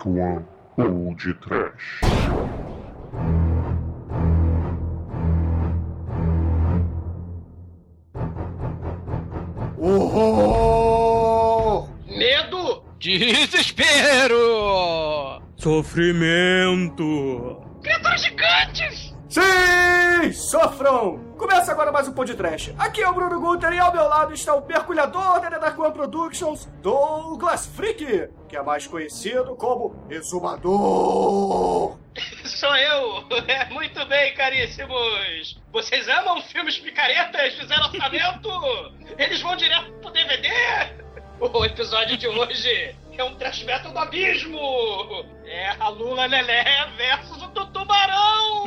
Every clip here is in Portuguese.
Dark One ou de Trash. Horror! Medo! Desespero! Sofrimento! Criaturas gigantes! Sim! Sofram! Começa agora mais um podcast. Aqui é o Bruno Guter e ao meu lado está o mergulhador da Dark One Productions, Douglas Freak, que é mais conhecido como Exumador. Sou eu! É, muito bem, caríssimos! Vocês amam filmes picaretas zero orçamento? Eles vão direto pro DVD? O episódio de hoje é um trash metal do abismo! É a Lula Lelé versus o Tubarão!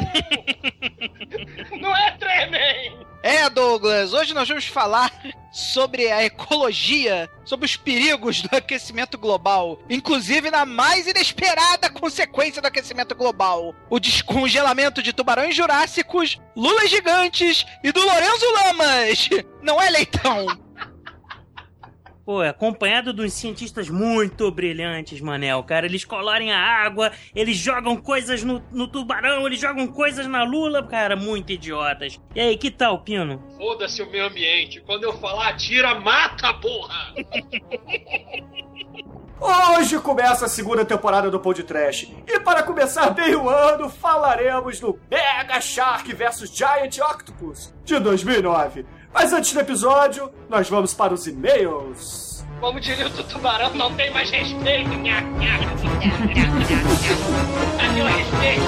Não é, Tremen? É, Douglas, hoje nós vamos falar sobre a ecologia, sobre os perigos do aquecimento global, inclusive na mais inesperada consequência do aquecimento global: o descongelamento de tubarões jurássicos, lulas gigantes e do Lorenzo Lamas. Não é, Leitão? Pô, é acompanhado de uns cientistas muito brilhantes, Manel, cara. Eles colorem a água, eles jogam coisas no, no tubarão, eles jogam coisas na lula, cara, muito idiotas. E aí, que tal, Pino? Foda-se o meio ambiente. Quando eu falar tira, mata, porra! Hoje começa a segunda temporada do Pod Trash. E para começar bem o ano, falaremos do Mega Shark vs Giant Octopus de 2009. Mas antes do episódio, nós vamos para os e-mails. Como diria o tubarão, não tem mais respeito. A meu é respeito.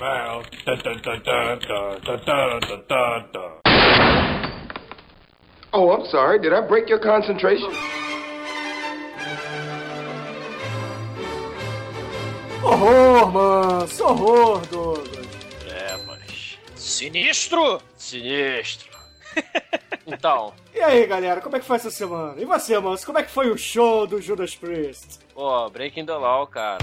Well, oh, I'm sorry. Did I break your concentration? Horror, mano! Horror, do... Sinistro? Sinistro. então, E aí, galera, como é que foi essa semana? E você, manso, como é que foi o show do Judas Priest? Pô, Breaking the Law, cara.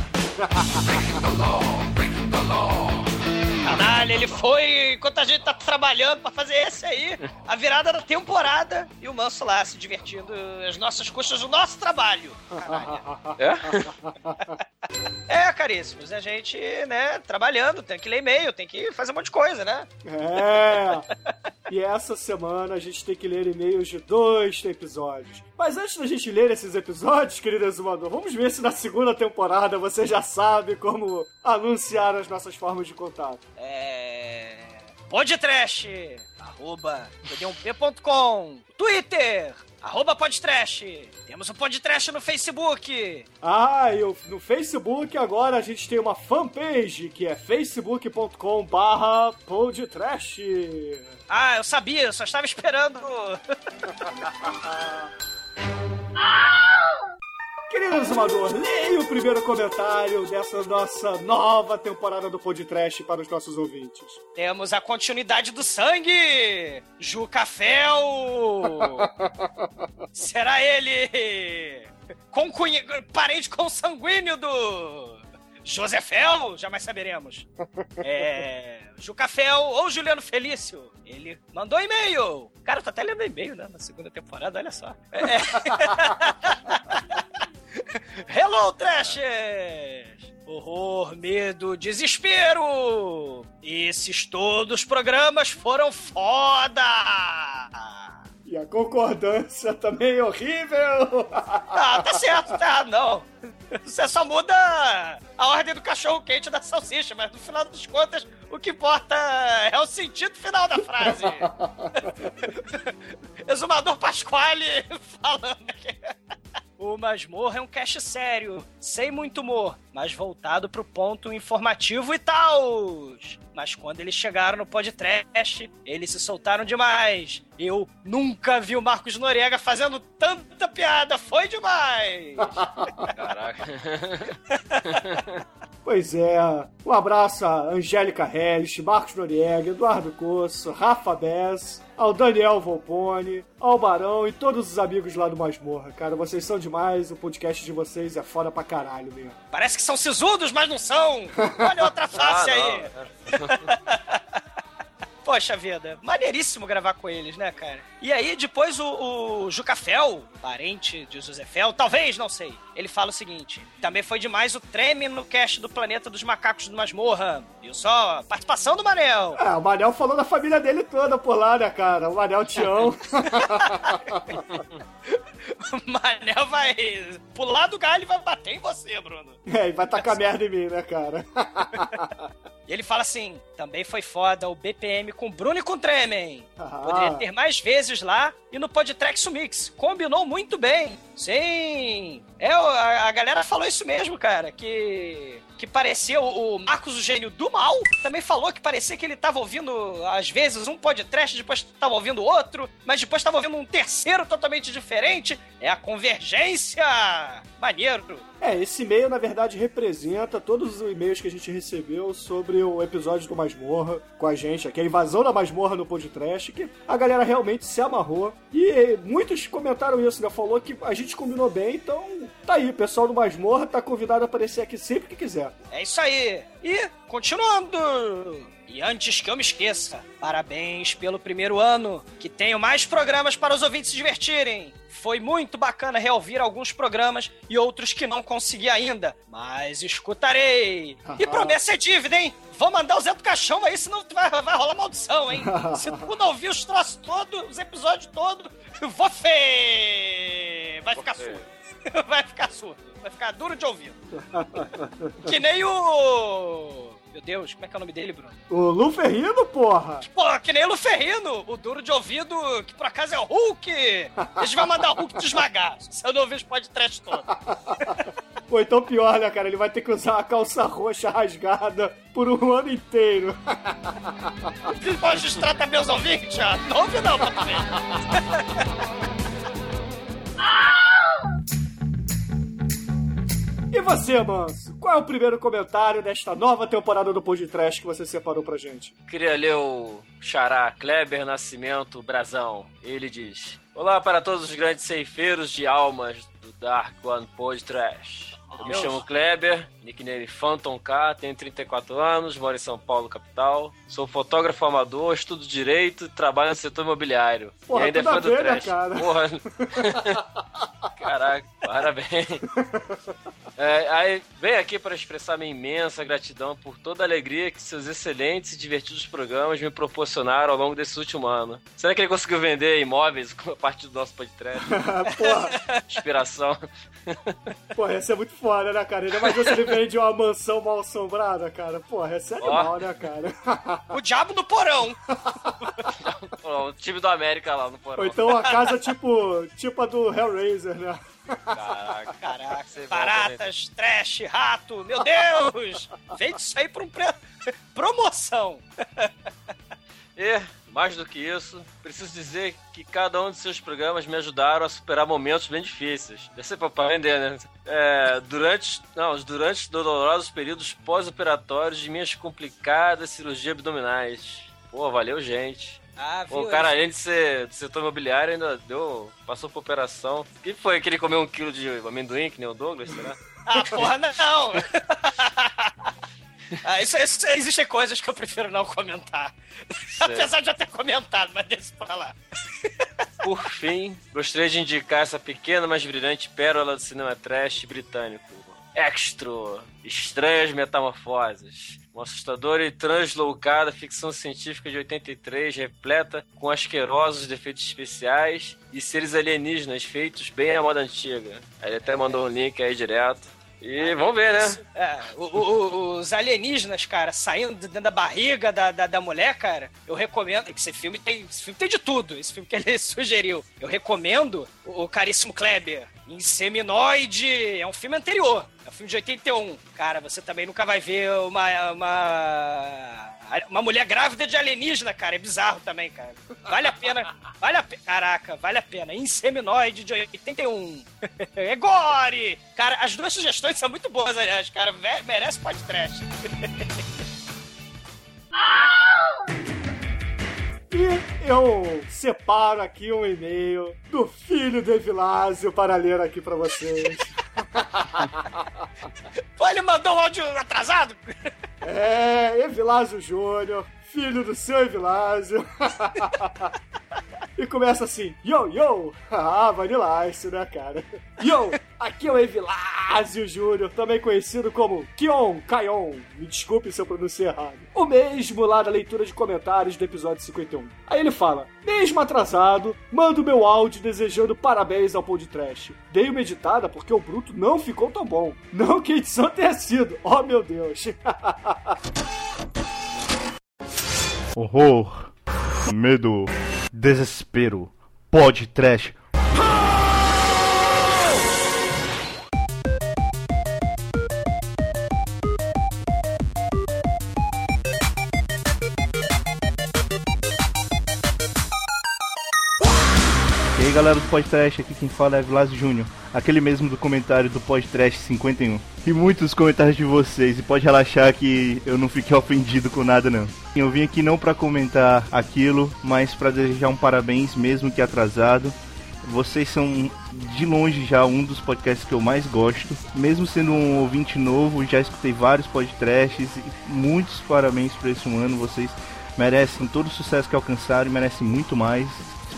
caralho, ele foi enquanto a gente tá trabalhando pra fazer esse aí. A virada da temporada e o Manso lá se divertindo às nossas custas do nosso trabalho. É, caríssimos, a gente, né, trabalhando, tem que ler e-mail, tem que fazer um monte de coisa, né? É! E essa semana a gente tem que ler e-mails de dois episódios. Mas antes da gente ler esses episódios, querido exumador, vamos ver se na segunda temporada você já sabe como anunciar as nossas formas de contato. É. Podtrash, arroba td1p.com, Twitter, arroba podtrash. Temos o podtrash no Facebook. Ah, e o- no Facebook agora a gente tem uma fanpage que é facebook.com barra podtrash. Ah, eu sabia, eu só estava esperando. Querido exumador, leia o primeiro comentário dessa nossa nova temporada do Podtrash para os nossos ouvintes. Temos a continuidade do sangue! Jucafel! Será ele concunha... parente consanguíneo do Josefel? Jamais saberemos. É... Jucafel ou Juliano Felício. Ele mandou e-mail. Cara, eu tô até lendo e-mail, né? Na segunda temporada, olha só. É... Hello, Trashers! Horror, medo, desespero! Esses todos os programas foram foda! E a concordância também é horrível. Ah, tá certo, tá, não. Você só muda a ordem do cachorro quente da salsicha, mas no final das contas, o que importa é o sentido final da frase. Exumador Pasquale falando aqui. O Masmorra é um cast sério, sem muito humor, mas voltado pro ponto informativo e tal. Mas quando eles chegaram no podcast, eles se soltaram demais. Eu nunca vi o Marcos Noriega fazendo tanta piada, foi demais! Caraca. Pois é, um abraço a Angélica Hellish, Marcos Noriega, Eduardo Coço, Rafa Bess, ao Daniel Volpone, ao Barão e todos os amigos lá do Masmorra. Cara, vocês são demais, o podcast de vocês é foda pra caralho mesmo. Parece que são sisudos, mas não são! Olha outra face Ah, aí! Poxa vida, maneiríssimo gravar com eles, né, cara? E aí, depois o, o Jucafel, parente de José Fel, talvez, não sei, ele fala o seguinte: também foi demais o treme no cast do Planeta dos Macacos do Masmorra. Viu só? Participação do Manel. É, o Manel falou da família dele toda por lá, né, cara? O Manel Tião. o Manel vai pular do galho e vai bater em você, Bruno. É, e vai tacar merda em mim, né, cara? E ele fala assim: também foi foda o BPM com Bruno e com Tremen. Poderia ter mais vezes lá e no Podtrex Mix. Combinou muito bem. Sim. É, a, a galera falou isso mesmo, cara. Que que parecia o, Marcos, o gênio do mal, também falou que parecia que ele tava ouvindo, às vezes, um podcast, depois tava ouvindo outro, mas depois tava ouvindo um terceiro totalmente diferente. É a convergência! Maneiro! É, esse e-mail, na verdade, representa todos os e-mails que a gente recebeu sobre o episódio do Masmorra com a gente, aqui, a invasão da Masmorra no podcast, que a galera realmente se amarrou. E muitos comentaram isso, né? Falou que a gente combinou bem, então tá aí, o pessoal do Masmorra tá convidado a aparecer aqui sempre que quiser. É isso aí! E, continuando! E antes que eu me esqueça, parabéns pelo primeiro ano, que tenho mais programas para os ouvintes se divertirem. Foi muito bacana reouvir alguns programas e outros que não consegui ainda, mas escutarei. E promessa é dívida, hein? Vou mandar o Zé do Caixão aí, senão vai, vai rolar maldição, hein? Se tu não ouvir os troços todos, os episódios todos, você vai ficar surdo. Vai ficar surdo. Vai ficar duro de ouvido. Que nem o. Meu Deus, como é que é o nome dele, Bruno? O Lu Ferrino, porra! Pô, que nem o Luferrino, o duro de ouvido, que por acaso é o Hulk! A gente vai mandar o Hulk te esmagar, se eu não ouvir os podcasts todo. Pô, então pior, né, cara? Ele vai ter que usar a calça roxa rasgada por um ano inteiro. Pode tratar meus ouvintes, ó. Não ouve não, tu ver. E você, Manso? Qual é o primeiro comentário desta nova temporada do Pod Trash que você separou pra gente? Queria ler o Xará Kleber Nascimento Brazão. Ele diz: Olá para todos os grandes ceifeiros de almas do Dark One Pod Trash. Eu me chamo Kleber, nickname Phantom K, tenho 34 anos, moro em São Paulo, capital. Sou fotógrafo amador, estudo direito e trabalho no setor imobiliário. Porra, e ainda é fã do ver, né, trash. cara? Porra. Caraca, parabéns. É, aí, venho aqui para expressar minha imensa gratidão por toda a alegria que seus excelentes e divertidos programas me proporcionaram ao longo desse último ano. Será que ele conseguiu vender imóveis com a parte do nosso podcast? porra, Inspiração. porra, essa é muito foda, né, cara? Ainda mais ele vende uma mansão mal assombrada, cara. Porra, é Ó. animal, né, cara? O diabo no porão. O time do América lá no porão. Ou então uma casa tipo, tipo a do Hellraiser, né? Caraca, Caraca, Você baratas, trash, rato, meu Deus! Vende isso aí por um pre... promoção. E, mais do que isso, preciso dizer que cada um de seus programas me ajudaram a superar momentos bem difíceis. Deve ser pra- vender, né? É, durante, não, os durante os dolorosos períodos pós-operatórios de minhas complicadas cirurgias abdominais. Pô, valeu, gente. Ah, Pô, o cara, além de ser do setor imobiliário, ainda deu, passou por operação. O que foi? Que ele comeu um quilo de amendoim, que nem o Douglas, será? Ah, porra, não! Ah, isso, isso- existem coisas que eu prefiro não comentar. Apesar de já ter comentado, mas deixa pra lá. Por fim, gostaria de indicar essa pequena, mas brilhante pérola do cinema trash britânico. Extra! Estranhas Metamorfoses. Uma assustadora e translocada ficção científica de 83, repleta com asquerosos defeitos especiais e seres alienígenas feitos bem à moda antiga. Ele até mandou um link aí direto. E vamos ver, né? É, o- o- os alienígenas, cara, saindo de dentro da barriga da, da, da mulher, cara, eu recomendo. Esse filme tem. Esse filme tem de tudo, esse filme que ele sugeriu. Eu recomendo o, o caríssimo Kleber. Inseminoide. É um filme anterior. É um filme de 81. Cara, você também nunca vai ver uma. uma... Uma mulher grávida de alienígena, cara, é bizarro também, cara. Vale a pena, vale a pena, caraca, vale a pena. Inseminoide de 81. é gore! Cara, as duas sugestões são muito boas, aliás, cara, merece podcast. E eu separo aqui um e-mail do filho do Evilásio para ler aqui pra vocês. Pô, ele mandou um áudio atrasado? É, Evilásio Júnior, filho do seu Evilásio. E começa assim, yo, yo, ah, Vanilla Ice, né, cara? Yo, aqui é o Evilásio Júnior, também conhecido como Kion Kaion, me desculpe se eu pronunciei errado. O mesmo lá da leitura de comentários do episódio 51. Aí ele fala, mesmo atrasado, mando meu áudio desejando parabéns ao Pod Trash. Dei uma editada porque o Bruto não ficou tão bom. Não que a edição tenha sido, oh meu Deus. Horror, medo, desespero, pod trash. Galera do podcast, aqui quem fala é Vlas Júnior, aquele mesmo do comentário do podcast 51. E muitos comentários de vocês, e pode relaxar que eu não fiquei ofendido com nada não. Eu vim aqui não pra comentar aquilo, mas pra desejar um parabéns mesmo que atrasado. Vocês são de longe já um dos podcasts que eu mais gosto. Mesmo sendo um ouvinte novo, já escutei vários podcasts e muitos parabéns por esse um ano. Vocês merecem todo o sucesso que alcançaram e merecem muito mais.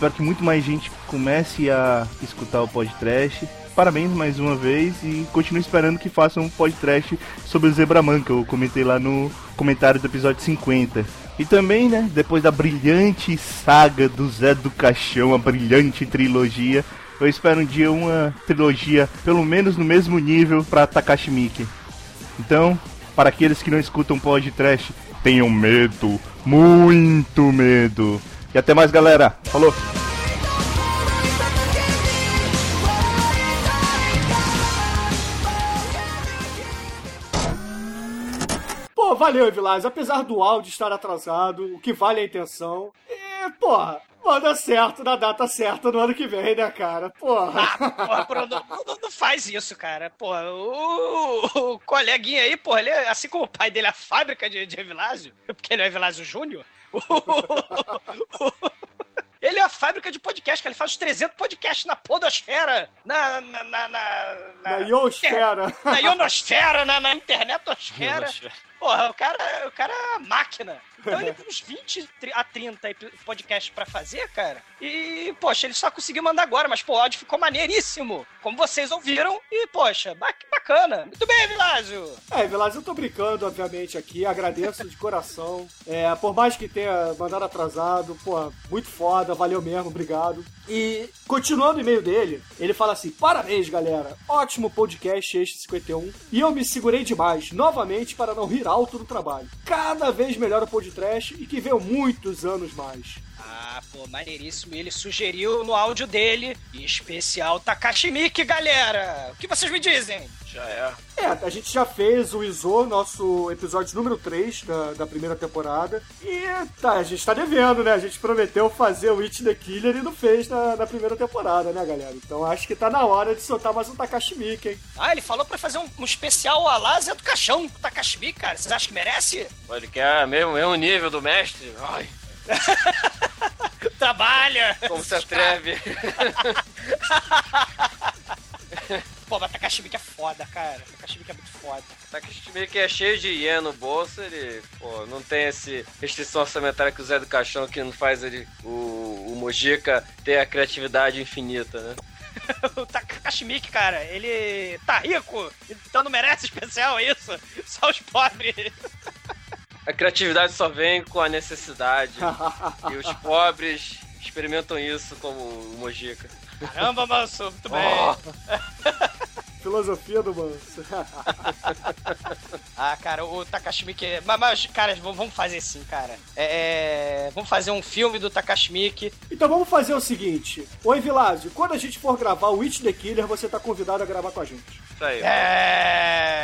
Espero que muito mais gente comece a escutar o podcast. Parabéns mais uma vez e continuo esperando que façam um podcast sobre o Zebraman, que eu comentei lá no comentário do episódio 50. E também, né, depois da brilhante saga do Zé do Caixão, a brilhante trilogia, eu espero um dia uma trilogia, pelo menos no mesmo nível, pra Takashi Miike. Então, para aqueles que não escutam podcast, tenham medo, muito medo. E até mais, galera. Falou! Pô, valeu, Evilásio. Apesar do áudio estar atrasado, o que vale é a intenção. E, porra, manda certo na data certa no ano que vem, né, cara? Porra. Ah, porra, Bruno, não, não- não faz isso, cara. Porra, o, o coleguinha aí, porra, ele é, assim como o pai dele, é a fábrica de, de Evilásio, porque ele é Evilásio Júnior. Ele é a fábrica de podcast, cara. Ele faz os 300 podcasts na podosfera, na... Na, na, na, Na Iosfera. Na ionosfera, na, na internetosfera. Porra, o cara, o cara é máquina. Então ele tem uns 20 tri- a 30 epi- podcasts pra fazer, cara. E, poxa, ele só conseguiu mandar agora, mas, pô, o áudio ficou maneiríssimo. Como vocês ouviram. E, poxa, ba- bacana. Muito bem, Vilásio. É, Velasco, eu tô brincando, obviamente, aqui. Agradeço de coração. É, por mais que tenha mandado atrasado, pô, muito foda, valeu mesmo, obrigado. E, continuando o e-mail dele, ele fala assim: Parabéns, galera. Ótimo podcast este 51. E eu me segurei demais, novamente, para não rir alto no trabalho. Cada vez melhor o podcast e que veio muitos anos mais. Ah, pô, maneiríssimo. E ele sugeriu no áudio dele, em especial Takashi Miike, galera. O que vocês me dizem? Já é. É, a gente já fez o Iso, nosso episódio número 3 da, da primeira temporada. E tá, a gente tá devendo, né? A gente prometeu fazer o It the Killer e não fez na, na primeira temporada, né, galera? Então acho que tá na hora de soltar mais um Takashi Miike, hein? Ah, ele falou pra fazer um, um especial Alá Zé do Caixão com Takashi Miike, cara. Vocês acham que merece? Pô, Ele quer mesmo, mesmo nível do mestre? Ai, Trabalha! como se atreve. Pô, mas Takashi Miike é foda, cara. Takashi Miike é muito foda. Que é cheio de ien no bolso, ele, pô, não tem esse restrição orçamentária que o Zé do Caixão que não faz ele, o, o Mojica ter a criatividade infinita, né? o Takashi Miike, cara, ele tá rico, então não merece especial é isso. Só os pobres. A criatividade só vem com a necessidade. e os pobres experimentam isso como o Mojica. Caramba, manso, muito bem. Filosofia do manso. Ah, cara, o Takashi Miike. Mas, mas cara, vamos fazer sim, cara. É, é, Vamos fazer um filme do Takashi Miike. então vamos fazer o seguinte: Oi, Vilásio, quando a gente for gravar o It the Killer, você tá convidado a gravar com a gente. Isso aí. É.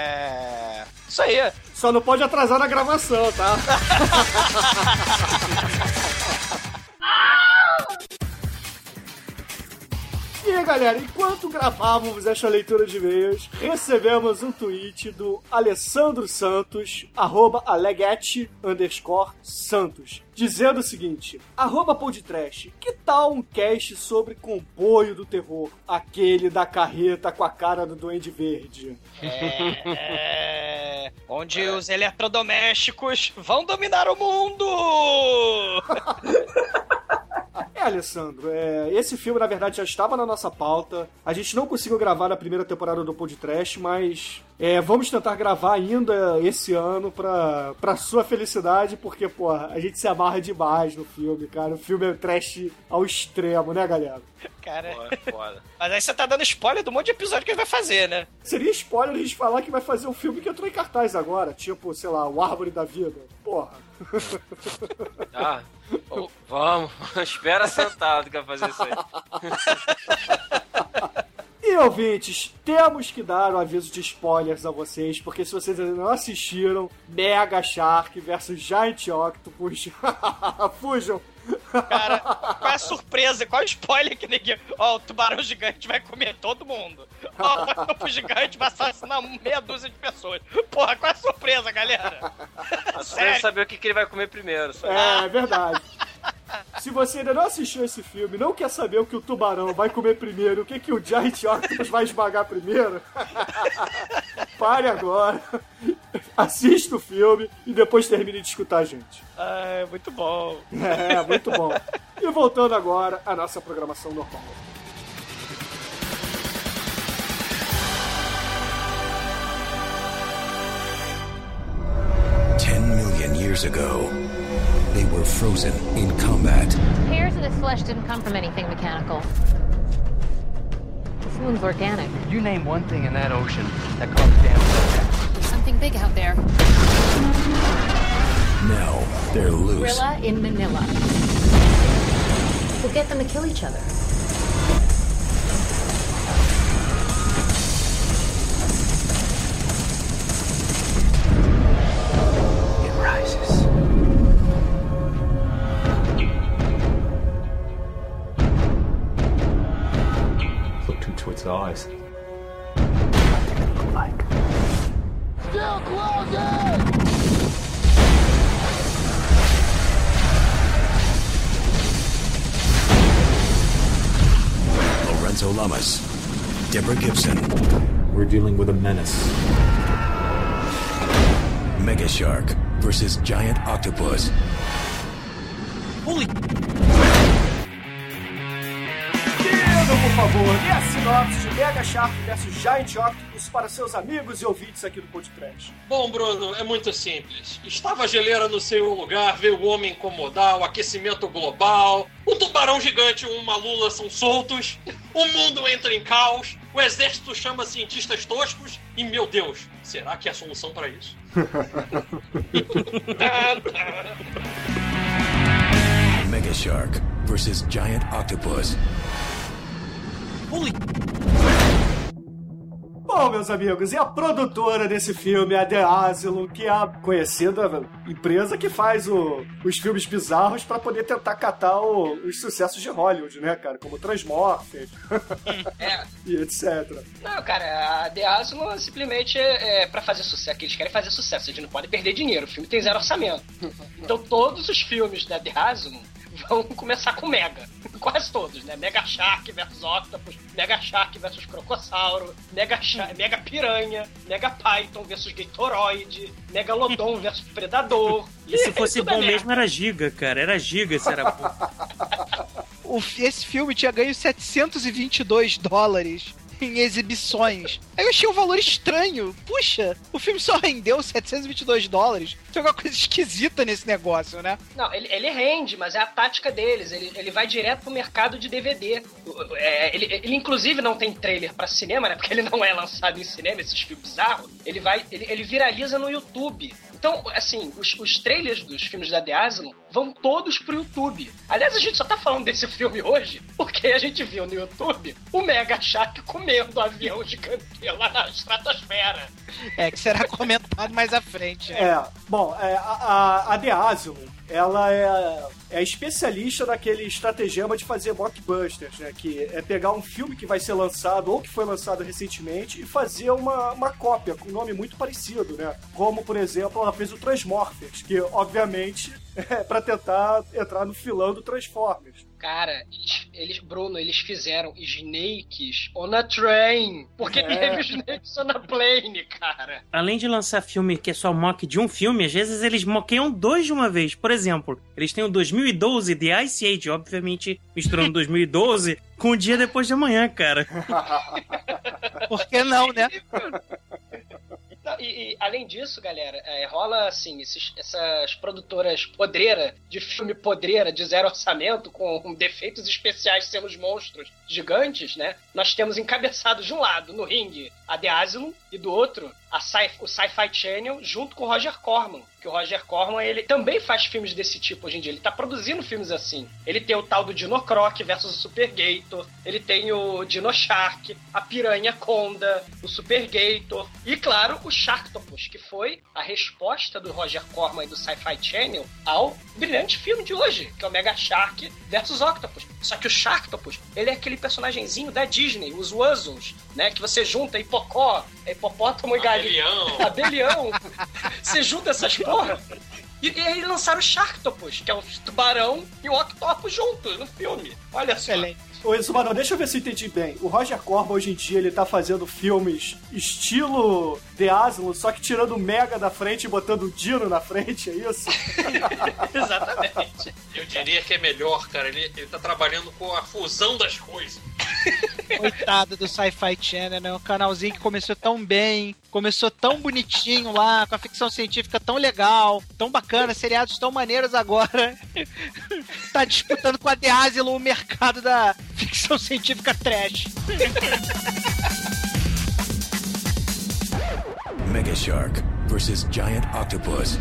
Isso aí. Só não pode atrasar na gravação, tá? E galera, enquanto gravávamos esta leitura de e-mails, recebemos um tweet do Alessandro Santos, arroba aleguete underscore Santos, dizendo o seguinte: arroba podtrash, que tal um cast sobre comboio do terror? Aquele da carreta com a cara do Duende Verde. É, onde os eletrodomésticos vão dominar o mundo! É, Alessandro, é, esse filme na verdade já estava na nossa pauta. A gente não conseguiu gravar na primeira temporada do Podcast, mas é, vamos tentar gravar ainda esse ano pra, pra sua felicidade, porque, pô, a gente se amarra demais no filme, cara. O filme é trash ao extremo, né, galera? Cara, é foda. mas aí você tá dando spoiler do monte de episódio que ele vai fazer, né? Seria spoiler a gente falar que vai fazer um filme que entrou em cartaz agora, tipo, sei lá, O Árvore da Vida. Porra. Ah, vamos. Espera sentado que vai fazer isso aí. E ouvintes, temos que dar um aviso de spoilers a vocês, porque se vocês ainda não assistiram, Mega Shark versus Giant Octopus, fujam! Cara, qual é a surpresa? Qual é o spoiler que ninguém. Ó, o tubarão gigante vai comer todo mundo. Ó, o octopus gigante vai assassinar meia dúzia de pessoas. Porra, qual é a surpresa, galera? Eu quero saber o que, que ele vai comer primeiro. Só. É, é verdade. Se você ainda não assistiu esse filme, não quer saber o que o tubarão vai comer primeiro, o que, que o Giant Octopus vai esmagar primeiro, pare agora, assista o filme e depois termine de escutar a gente. Ah, muito bom. É, muito bom. E voltando agora à nossa programação normal. Years ago, they were frozen in combat. Appears that this flesh didn't come from anything mechanical. This moon's organic. You name one thing in that ocean that caused damage. There's something big out there. Now they're loose. Gorilla in Manila. We'll get them to kill each other. Looked eyes. Like Still closing! Lorenzo Lamas, Deborah Gibson, we're dealing with a menace. Mega Shark versus Giant Octopus. Holy. Diga, por favor, dê a sinopse de Mega Shark vs Giant Octopus para seus amigos e ouvintes aqui do Podcast. Bom, Bruno, é muito simples. Estava a geleira no seu lugar, veio o homem incomodar, o aquecimento global, o tubarão gigante e uma lula são soltos, o mundo entra em caos, o exército chama cientistas toscos e, meu Deus, será que é a solução para isso? Mega Shark versus Giant Octopus. Bom, meus amigos, e a produtora desse filme, a The Asylum, que é a conhecida empresa que faz o- os filmes bizarros pra poder tentar catar o- os sucessos de Hollywood, né, cara? Como Transmorphers É. e etc. Não, cara, a The Asylum simplesmente é, é pra fazer sucesso. que Eles querem fazer sucesso, eles não podem perder dinheiro. O filme tem zero orçamento. Então todos os filmes da The Asylum vão começar com Mega. Quase todos, né? Mega Shark versus Octopus, Mega Shark versus Crocossauro, Mega, Sha- Mega Piranha, Mega Python versus Gatoroid, Megalodon versus Predador. E se fosse é bom merda. mesmo, era giga, cara. Era giga se era bom. Esse filme tinha ganho 722 dólares em exibições. Aí eu achei um valor estranho. Puxa, o filme só rendeu 722 dólares. Tem alguma coisa esquisita nesse negócio, né? Não, ele, ele rende, mas é a tática deles. Ele, ele vai direto pro mercado de DVD. É, ele, ele, inclusive, não tem trailer pra cinema, né? Porque ele não é lançado em cinema, esses filmes bizarros. Ele vai. Ele, ele viraliza no YouTube. Então, assim, os, os trailers dos filmes da The Asylum vão todos pro YouTube. Aliás, a gente só tá falando desse filme hoje porque a gente viu no YouTube o Mega Shark comendo o avião gigante lá na estratosfera. É, que será comentado mais à frente. né? É, bom, é, a, a, a The Asylum, ela é, é especialista naquele estratagema de fazer mockbusters, né? Que é pegar um filme que vai ser lançado ou que foi lançado recentemente e fazer uma, uma cópia com um nome muito parecido, né? Como, por exemplo, ela fez o Transmorphers, que obviamente é pra tentar entrar no filão do Transformers. Cara, eles, eles- Bruno, eles fizeram Snakes on a Train. Porque É. teve Snakes on a Plane, cara. Além de lançar filme que é só mock de um filme, às vezes eles moqueiam dois de uma vez. Por exemplo, eles têm o 2012 The Ice Age, obviamente misturando 2012 com o dia depois de amanhã, cara. Por que não, né? E, e, além disso, galera, é, rola assim, esses- essas produtoras podreira, de filme podreira, de zero orçamento, com defeitos especiais sendo os monstros gigantes, né? Nós temos encabeçados de um lado, no ringue, a The Asylum, e do outro, sci o Sci-Fi Channel, junto com o Roger Corman. Que o Roger Corman, ele também faz filmes desse tipo hoje em dia. Ele tá produzindo filmes assim. Ele tem o tal do Dino Croc versus o Super Gator. Ele tem o Dino Shark, a Piranha Conda, o Super Gator. E, claro, o Sharktopus, que foi a resposta do Roger Corman e do Sci-Fi Channel ao brilhante filme de hoje, que é o Mega Shark versus Octopus. Só que o Sharktopus, ele é aquele personagemzinho da Disney, os Wuzzles, né? Que você junta hipocó, hipopótamo e galinha. Abelhão. Você junta essas porra. E, e aí lançaram o Sharktopus, que é o tubarão e o octopus juntos no filme. Olha só. Ô, Exumador, deixa eu ver se eu entendi bem. O Roger Corman, hoje em dia, ele tá fazendo filmes estilo The Asylum, só que tirando o Mega da frente e botando o Dino na frente, é isso? Exatamente. Eu diria que é melhor, cara. Ele, ele tá trabalhando com a fusão das coisas. Coitado do Sci-Fi Channel, né? Um canalzinho que começou tão bem, começou tão bonitinho lá, com a ficção científica tão legal, tão bacana, seriados tão maneiros agora. tá disputando com a The Asylum o mercado da ficção científica trash. Mega Shark versus Giant Octopus.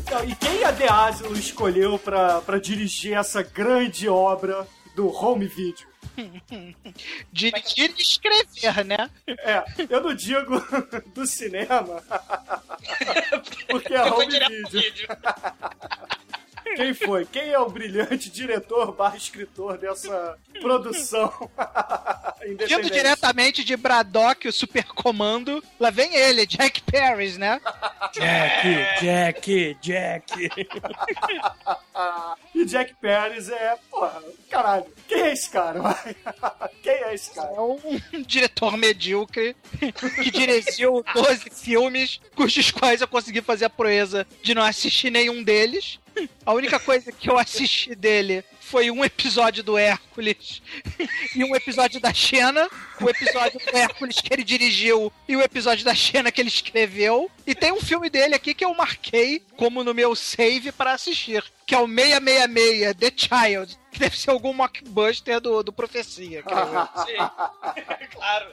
Então, e quem a The Asylum escolheu pra dirigir essa grande obra do home video? Dirigir e escrever, né? É, eu não digo do cinema, porque é Eu vou home video. Quem foi? Quem é o brilhante diretor barra escritor dessa produção Vindo diretamente de Braddock, o supercomando, lá vem ele, Jack Paris, né? Jack, Jack, Jack. E Jack Paris é, porra, caralho. Quem é esse cara? Quem é esse cara? É um diretor medíocre que dirigiu 12 filmes, cujos quais eu consegui fazer a proeza de não assistir nenhum deles. A única coisa que eu assisti dele foi um episódio do Hércules e um episódio da Xena, o episódio do Hércules que ele dirigiu e o episódio da Xena que ele escreveu. E tem um filme dele aqui que eu marquei como no meu save para assistir, que é o 666, The Child, que deve ser algum mockbuster do, do Profecia. Sim, claro.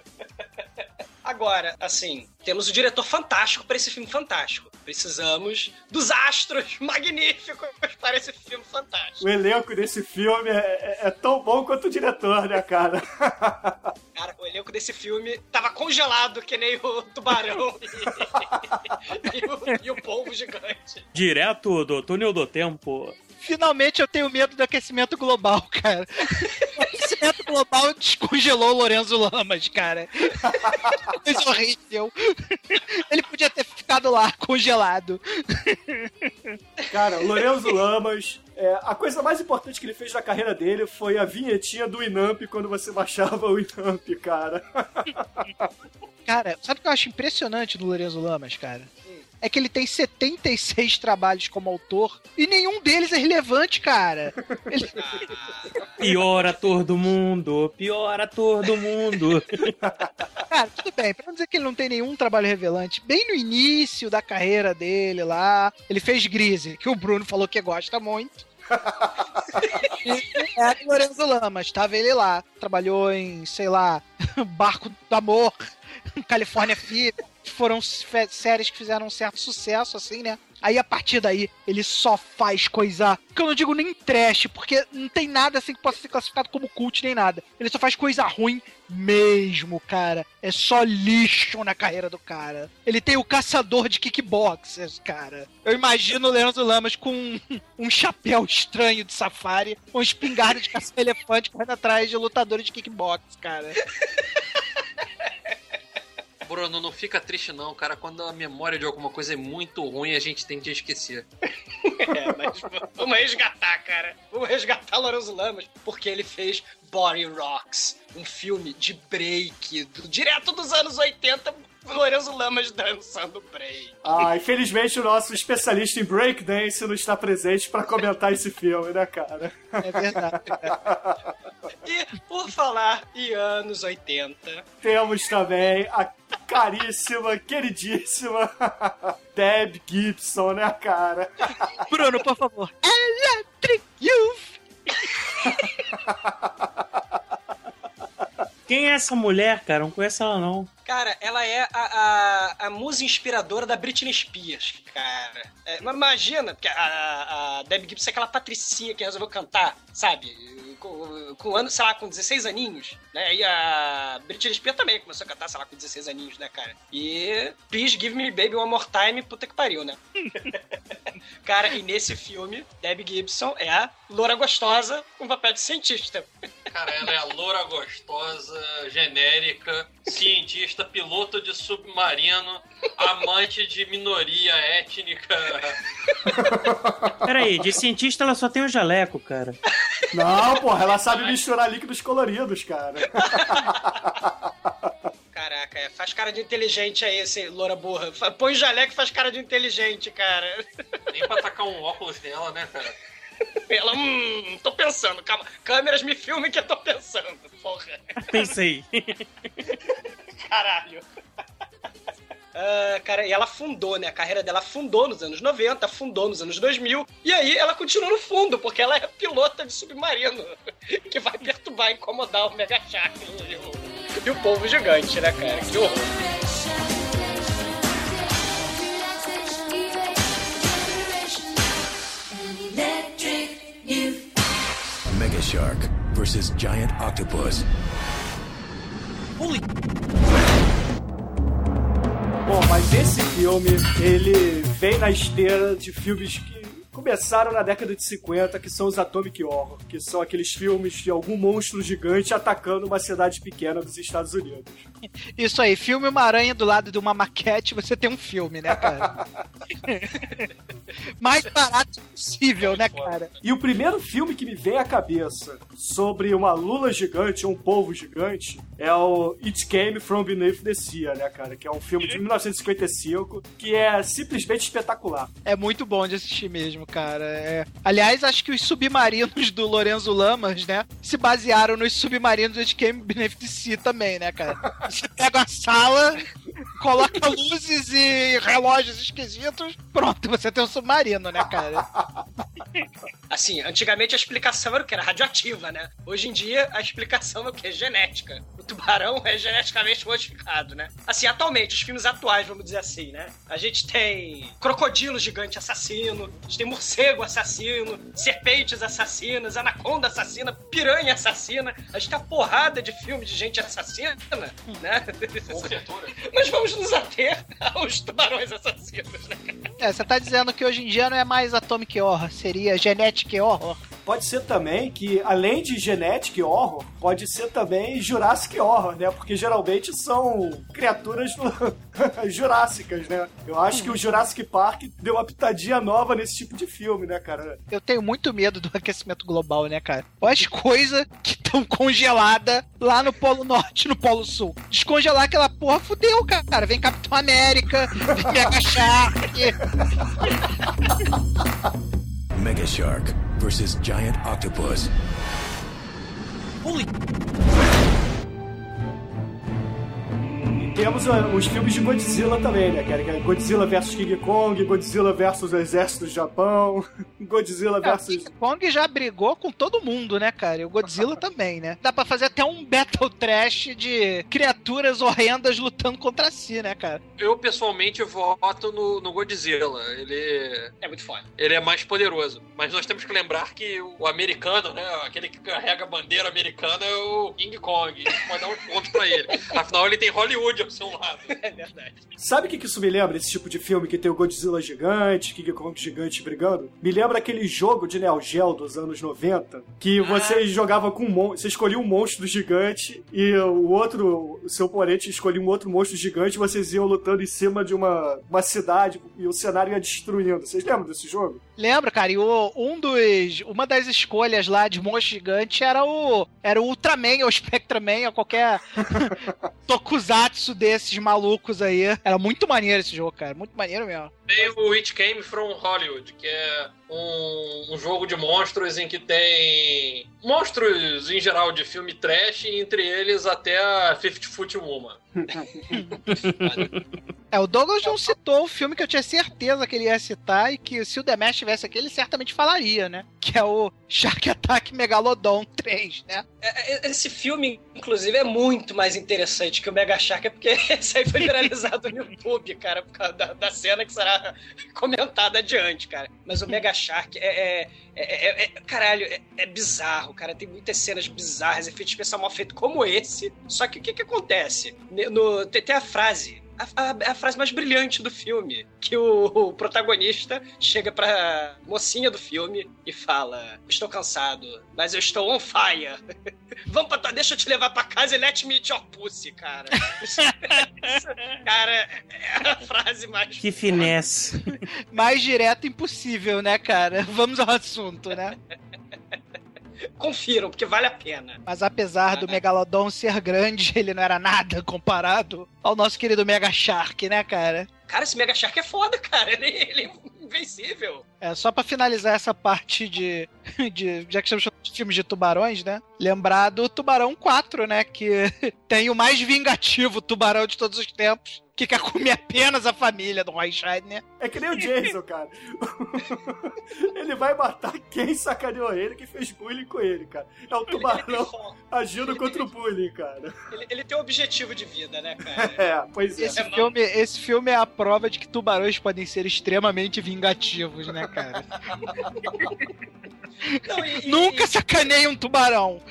Agora, assim, temos o diretor fantástico para esse filme fantástico. Precisamos dos astros magníficos para esse filme fantástico. O elenco desse filme é, é- é tão bom quanto o diretor, né, cara? Cara, o elenco desse filme tava congelado, que nem o tubarão e, e o, e o polvo gigante. Direto do túnel do tempo. Finalmente eu tenho medo do aquecimento global, cara. O aquecimento global descongelou o Lorenzo Lamas, cara. Coisa horrível. Ele podia ter ficado lá, congelado. Cara, o Lorenzo Lamas, é, a coisa mais importante que ele fez na carreira dele foi a vinhetinha do Inamp quando você baixava o Inamp, cara. Cara, sabe o que eu acho impressionante no Lorenzo Lamas, cara? É que ele tem 76 trabalhos como autor e nenhum deles é relevante, cara. Ele- Pior ator do mundo, pior ator do mundo. Cara, tudo bem, pra não dizer que ele não tem nenhum trabalho revelante, bem no início da carreira dele lá, ele fez Grise, que o Bruno falou que gosta muito. E é Lorenzo Lamas, tava ele lá. Trabalhou em, sei lá, Barco do Amor, Califórnia Fever. Foram séries que fizeram um certo sucesso, assim, né? Aí a partir daí, ele só faz coisa. Que eu não digo nem trash, porque não tem nada assim que possa ser classificado como cult nem nada. Ele só faz coisa ruim mesmo, cara. É só lixo na carreira do cara. Ele tem o caçador de kickboxers, cara. Eu imagino o Leandro Lamas com um, um chapéu estranho de safari, com espingarda de caça-elefante correndo atrás de lutadores de kickbox, cara. Bruno, não fica triste não, cara. Quando a memória de alguma coisa é muito ruim, a gente tende a esquecer. É, mas vamos resgatar, cara. Vamos resgatar Lorenzo Lamas, porque ele fez Body Rocks, um filme de break, do- direto dos anos 80, Lorenzo Lamas dançando break. Ah, infelizmente o nosso especialista em breakdance não está presente pra comentar esse filme, né, cara? É verdade. E, por falar em anos 80, Temos também a caríssima, queridíssima Deb Gibson, né, cara? Bruno, por favor. Electric Youth! Quem é essa mulher, cara? Não conheço ela, não. Cara, ela é a, a, a musa inspiradora da Britney Spears, cara. É, imagina, porque a, a Debbie Gibson é aquela patricinha que resolveu cantar, sabe? Com, com anos, sei lá, com 16 aninhos, né? E a Britney Spears também começou a cantar, sei lá, com 16 aninhos, né, cara? E Please Give Me Baby One More Time, puta que pariu, né? cara, e nesse filme, Debbie Gibson é a loura gostosa com papel de cientista. Cara, ela é a loura gostosa, genérica, cientista, piloto de submarino, amante de minoria étnica. Peraí, de cientista ela só tem o jaleco, cara. Não, porra, ela sabe misturar líquidos coloridos, cara. Caraca, é, faz cara de inteligente aí, esse loura burra. Põe o jaleco e faz cara de inteligente, cara. Nem pra tacar um óculos nela, né, cara? Ela, hum, tô pensando, calma. Câmeras me filmem que eu tô pensando, porra. Pensei. Caralho. Ah, cara, e ela fundou, né? A carreira dela fundou nos anos 90, fundou nos anos 2000, e aí ela continua no fundo, porque ela é pilota de submarino, que vai perturbar, incomodar o Mega Shark e o, e o povo gigante, né, cara? Que horror. Versus Giant Octopus. Bom, mas esse filme, ele vem na esteira de filmes que começaram na década de 50, que são os Atomic Horror, que são aqueles filmes de algum monstro gigante atacando uma cidade pequena dos Estados Unidos. Isso aí, filme uma aranha do lado de uma maquete, você tem um filme, né, cara? Mais barato possível, né, cara? E o primeiro filme que me vem à cabeça sobre uma lula gigante, um polvo gigante, é o It Came From Beneath the Sea, né, cara? Que é um filme de 1955 que é simplesmente espetacular. É muito bom de assistir mesmo, cara. É... Aliás, acho que os submarinos do Lorenzo Lamas, né, se basearam nos submarinos de the Sea também, né, cara? Você pega uma sala, coloca luzes e relógios esquisitos, pronto, você tem um submarino, né, cara? Assim, antigamente a explicação era o que? Era radioativa, né? Hoje em dia a explicação é o que? Genética. O tubarão é geneticamente modificado, né? Assim, atualmente, os filmes atuais, vamos dizer assim, né? A gente tem crocodilo gigante assassino, a gente tem morcego assassino, serpentes assassinas, anaconda assassina, piranha assassina. A gente tem uma porrada de filme de gente assassina, né? Mas vamos nos ater aos tubarões assassinos, né? É, você tá dizendo que hoje em dia não é mais Atomic Horror, seria Genetic Horror. Pode ser também que, além de Genetic Horror, pode ser também Jurassic Horror, né? Porque geralmente são criaturas jurássicas, né? Eu acho que o Jurassic Park deu uma pitadinha nova nesse tipo de filme, né, cara? Eu tenho muito medo do aquecimento global, né, cara? Olha as coisas que estão congeladas lá no Polo Norte no Polo Sul. Descongelar aquela porra, fudeu, cara. Vem Capitão América, vem Mega Shark. Mega Shark versus Giant Octopus. Temos uh, os filmes de Godzilla também, né, cara? Que é Godzilla vs King Kong, Godzilla vs o Exército do Japão, Godzilla É, o. King Kong já brigou com todo mundo, né, cara? E o Godzilla também, né? Dá pra fazer até um Battle Trash de criaturas horrendas lutando contra si, né, cara? Eu, pessoalmente, voto no, no Godzilla. Ele É muito foda. ele é mais poderoso. Mas nós temos que lembrar que o americano, né? Aquele que carrega a bandeira americana é o King Kong. Isso pode dar um ponto pra ele. Afinal, ele tem Hollywood ao seu lado. É verdade. Sabe o que, que isso me lembra? Esse tipo de filme que tem o Godzilla gigante, King Kong gigante brigando? Me lembra aquele jogo de Neo Geo dos anos 90, que você jogava com um monstro, você escolhia um monstro gigante e o outro, o seu oponente escolhia um outro monstro gigante e vocês iam lutando em cima de uma, uma cidade e o cenário ia destruindo. Vocês lembram desse jogo? Lembra, cara? E o, um dos. Uma das escolhas lá de monstro gigante era o. Era o Ultraman ou Spectraman ou qualquer tokusatsu desses malucos aí. Era muito maneiro esse jogo, cara. Muito maneiro mesmo. Tem o It Came From Hollywood, que é um, um jogo de monstros em que tem monstros em geral de filme trash, e entre eles até a Fifty Foot Woman. É, o Douglas não citou o filme que eu tinha certeza que ele ia citar e que se o Demesh estivesse aqui, ele certamente falaria, né? Que é o Shark Attack Megalodon 3, né? É, é, Esse filme, inclusive, é muito mais interessante que o Mega Shark, é porque esse aí foi viralizado no YouTube, cara, por causa da, da cena que será comentada adiante, cara. Mas o Mega Shark é. é- é- é- é- caralho, é, é bizarro, cara. Tem muitas cenas bizarras, efeito especial mal feito como esse. Só que o que, que acontece? No, tem, tem a frase. A, a- a frase mais brilhante do filme. Que o, o protagonista chega pra mocinha do filme e fala: Estou cansado, mas eu estou on fire. Vamos pra tua, deixa eu te levar pra casa e let me eat your pussy, cara. Cara, é a frase mais. Que finesse. Mais direto impossível, né, cara? Vamos ao assunto, né? Confiram, porque vale a pena. Mas apesar do Megalodon ser grande, ele não era nada comparado ao nosso querido Mega Shark, né, cara? Cara, esse Mega Shark é foda, cara. Ele, ele é invencível. É, só pra finalizar essa parte de, de. Já que estamos falando de filmes de tubarões, né? Lembrar do Tubarão 4, né? Que tem o mais vingativo tubarão de todos os tempos. Que quer comer apenas a família do Roy Scheider. É que nem o Jason, cara. ele vai matar quem sacaneou ele, que fez bullying com ele, cara. É o tubarão agindo contra o bullying, cara. Ele, ele tem um objetivo de vida, né, cara? É, pois é. Esse filme, esse filme é a prova de que tubarões podem ser extremamente vingativos, né, cara? Não, e- e- Nunca sacaneie um tubarão.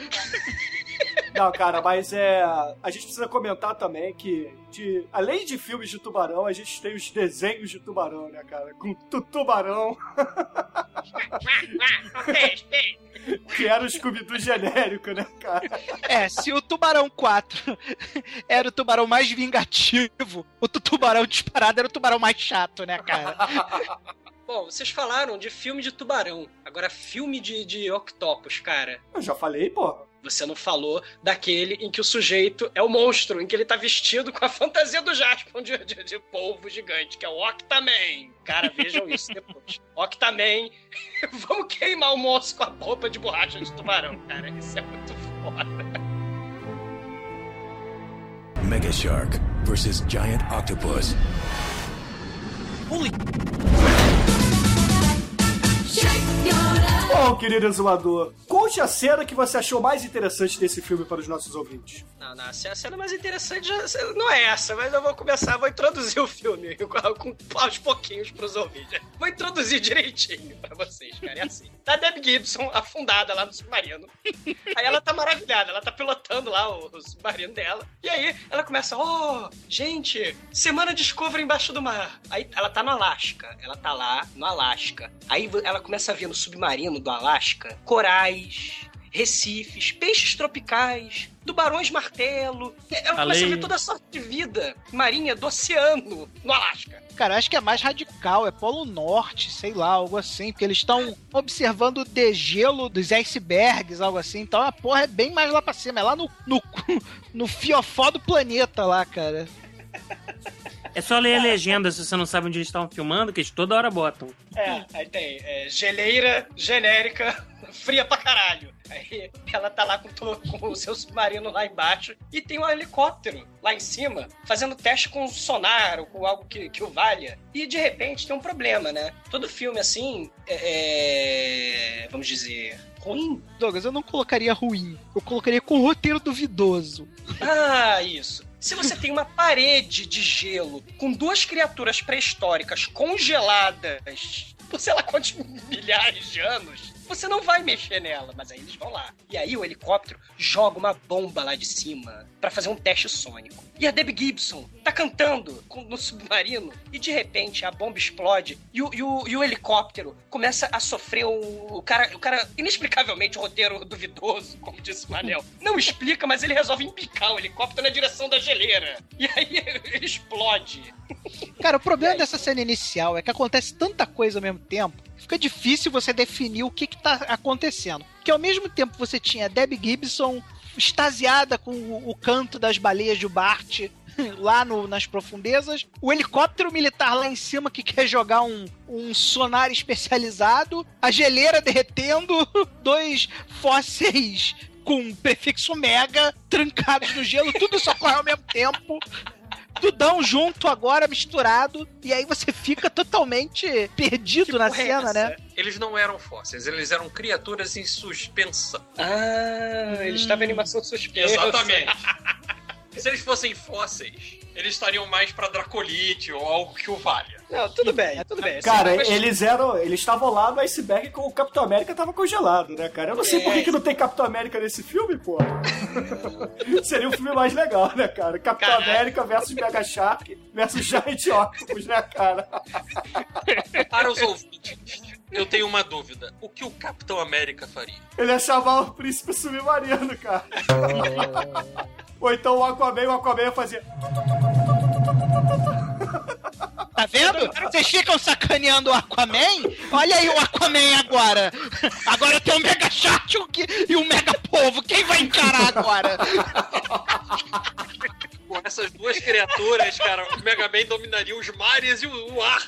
Não, cara, mas é. A gente precisa comentar também que, de, além de filmes de tubarão, a gente tem os desenhos de tubarão, né, cara? Com tu tubarão, que era o Scooby-Doo genérico, né, cara? É, se o Tubarão 4 era o tubarão mais vingativo, o tu- tubarão disparado era o tubarão mais chato, né, cara? Bom, vocês falaram de filme de tubarão. Agora, filme de, de octopus, cara. Eu já falei, porra. Você não falou daquele em que o sujeito é o monstro, em que ele tá vestido com a fantasia do Jaspion de, de, de polvo gigante, que é o Octaman. Cara, vejam isso depois. Octaman, vamos queimar o monstro com a roupa de borracha de tubarão, cara. Isso é muito foda. Mega Shark versus Giant Octopus. Bom, querido exumador, conte a cena que você achou mais interessante desse filme para os nossos ouvintes. Não, não, a cena mais interessante não é essa, mas eu vou começar, vou introduzir o filme com, aos pouquinhos pros ouvintes. Vou introduzir direitinho pra vocês, cara. É assim. Tá Deb Gibson afundada lá no submarino. Aí ela tá maravilhada, ela tá pilotando lá o, o submarino dela. E aí ela começa, oh, gente, semana Discovery embaixo do mar. Aí ela tá no Alasca, ela tá lá no Alasca. Aí ela começa a ver no submarino do Alasca corais, recifes, peixes tropicais, tubarões martelo. Ela começa a toda a sorte de vida marinha do oceano no Alasca. Cara, acho que é mais radical, é Polo Norte, sei lá, algo assim, porque eles estão observando o degelo dos icebergs, algo assim, então a porra é bem mais lá pra cima, é lá no, no, no fiofó do planeta lá, cara. É só ler a legenda se você não sabe onde eles estavam filmando, que eles toda hora botam. É, aí tem é, geleira genérica, fria pra caralho. Aí ela tá lá com, com o seu submarino lá embaixo e tem um helicóptero lá em cima fazendo teste com sonar ou com algo que, que o valha. E de repente tem um problema, né? Todo filme assim é. é, Vamos dizer. Ruim? Douglas, eu não colocaria ruim. Eu colocaria com roteiro duvidoso. Ah, isso. Se você tem uma parede de gelo com duas criaturas pré-históricas congeladas por sei lá quantos milhares de anos, você não vai mexer nela, mas aí eles vão lá. E aí o helicóptero joga uma bomba lá de cima pra fazer um teste sônico. E a Debbie Gibson tá cantando no submarino e de repente a bomba explode e o, e o- e o helicóptero começa a sofrer o, o cara, o cara inexplicavelmente o roteiro duvidoso, como disse o Manel. Não explica, mas ele resolve empicar o helicóptero na direção da geleira. E aí ele explode. Cara, o problema dessa cena inicial é que acontece tanta coisa ao mesmo tempo, fica difícil você definir o que que tá acontecendo. Porque ao mesmo tempo você tinha Debbie Gibson extasiada com o, o canto das baleias de Bart lá no- nas profundezas, o helicóptero militar lá em cima que quer jogar um, um sonar especializado, a geleira derretendo, dois fósseis com prefixo mega trancados no gelo, tudo isso ocorre ao mesmo tempo tudão junto agora, misturado, e aí você fica totalmente perdido na porra é cena, essa? né? Eles não eram fósseis, eles eram criaturas em suspensão. Ah, eles estavam em animação suspensa. Exatamente. Se eles fossem fósseis, eles estariam mais pra Dracolite ou algo que o valha. Não, tudo bem, tudo bem. Cara, Mas- eles eram. Eles estavam lá no iceberg com o Capitão América tava congelado, né, cara? Eu não sei por que, que não tem Capitão América nesse filme, pô. Seria um filme mais legal, né, cara? Capitão América versus Mega Shark versus Giant Octopus, né, cara? Para os ouvintes, eu tenho uma dúvida. O que o Capitão América faria? Ele ia chamar o príncipe submarino, cara. Ou então o Aquaman, o Aquaman ia fazer. Tá vendo? Vocês ficam sacaneando o Aquaman? Olha aí o Aquaman agora. Agora tem o Mega Shark e o que- e o Mega Povo. Quem vai encarar agora? Com essas duas criaturas, cara, o Mega Man dominaria os mares e o ar.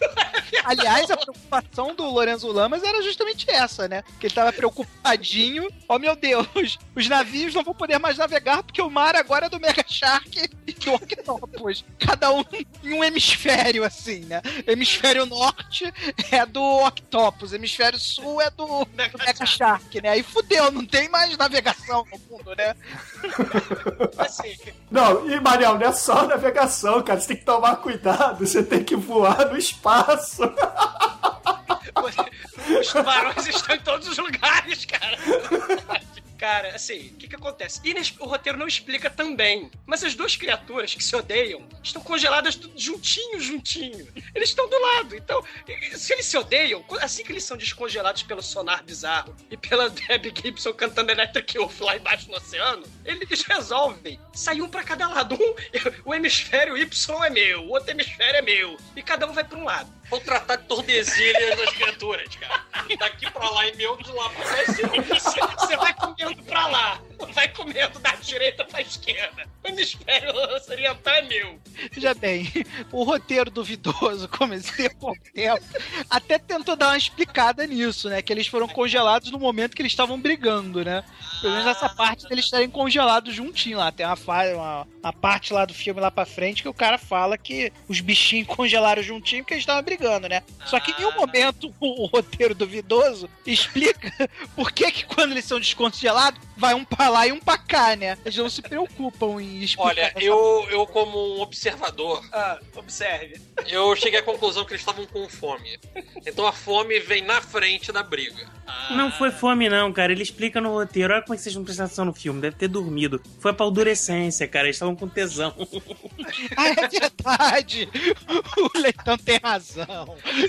Aliás, a preocupação do Lorenzo Lamas era justamente essa, né? Que ele tava preocupadinho. Oh meu Deus, os navios não vão poder mais navegar porque o mar agora é do Mega Shark e do Octopus. Cada um em um hemisfério, assim, né? Hemisfério norte é do Octopus, hemisfério sul é do Mega Shark, né? Aí fudeu, não tem mais navegação no mundo, né? Assim, Não, e Mariel, não é só navegação, cara. Você tem que tomar cuidado, você tem que voar no espaço. Os tubarões estão em todos os lugares, cara. Cara, assim, o que que acontece? Inex- o roteiro não explica também, mas as duas criaturas que se odeiam estão congeladas juntinho, juntinho. Eles estão do lado, então, se eles se odeiam, assim que eles são descongelados pelo sonar bizarro e pela Debbie Gibson cantando Electric Wolf lá embaixo no oceano, eles resolvem sair um pra cada lado. Um, o hemisfério Y é meu, o outro hemisfério é meu, e cada um vai pra um lado. Vou tratar de Tordesilhas das criaturas, cara. Daqui pra lá e meu, de lá pra cá. Você você vai comendo pra lá, vai comendo da direita pra esquerda. O hemisfério oriental é meu. Veja bem, o roteiro duvidoso, esse tempo ao tempo, até tentou dar uma explicada nisso, né? Que eles foram congelados no momento que eles estavam brigando, né? Pelo menos essa parte deles estarem congelados juntinho lá. Tem uma, uma, uma parte lá do filme lá pra frente que o cara fala que os bichinhos congelaram juntinho porque eles estavam brigando, né? Só que em nenhum momento o, o roteiro duvidoso explica por que que quando eles são descongelados, vai um pra lá e um pra cá, né? Eles não se preocupam em explicar. Olha, essa eu, eu como um observador, Ah, observe. eu cheguei à conclusão que eles estavam com fome. Então a fome vem na frente da briga. Não foi fome, não, cara. Ele explica no roteiro. Olha como é que vocês não prestam atenção no filme. Deve ter dormido. Foi pra aldurecência, cara. Eles estavam com tesão. Ah, é verdade! O Leitão tem razão.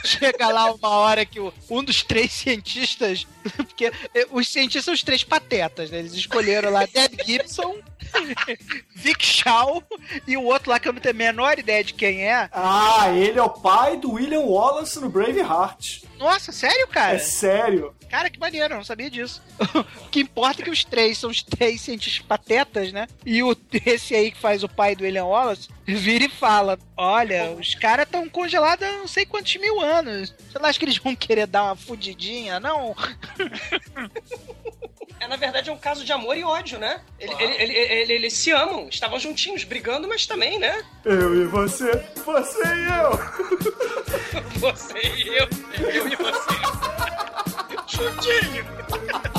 Chega lá uma hora que o- um dos três cientistas. Porque eh, os cientistas são os três patetas, né? Eles escolheram lá Deb Gibson, Vic Shaw e o outro lá que eu não tenho a menor ideia de quem é. Ah, ele é o pai do William Wallace no Braveheart. Nossa, sério, cara? É sério. Cara, que maneiro, eu não sabia disso. o que importa é que os três são os três cientistas patetas, né? E o, esse aí que faz o pai do William Wallace vira e fala: Olha, os caras estão congelados há não sei quantos mil anos. Você não acha que eles vão querer dar uma fudidinha, não? É, na verdade, é um caso de amor e ódio, né? Ele- ele- ele- ele- eles se amam, estavam juntinhos, brigando, mas também, né? Eu e você, você e eu. Você e eu, eu e você. Juntinho!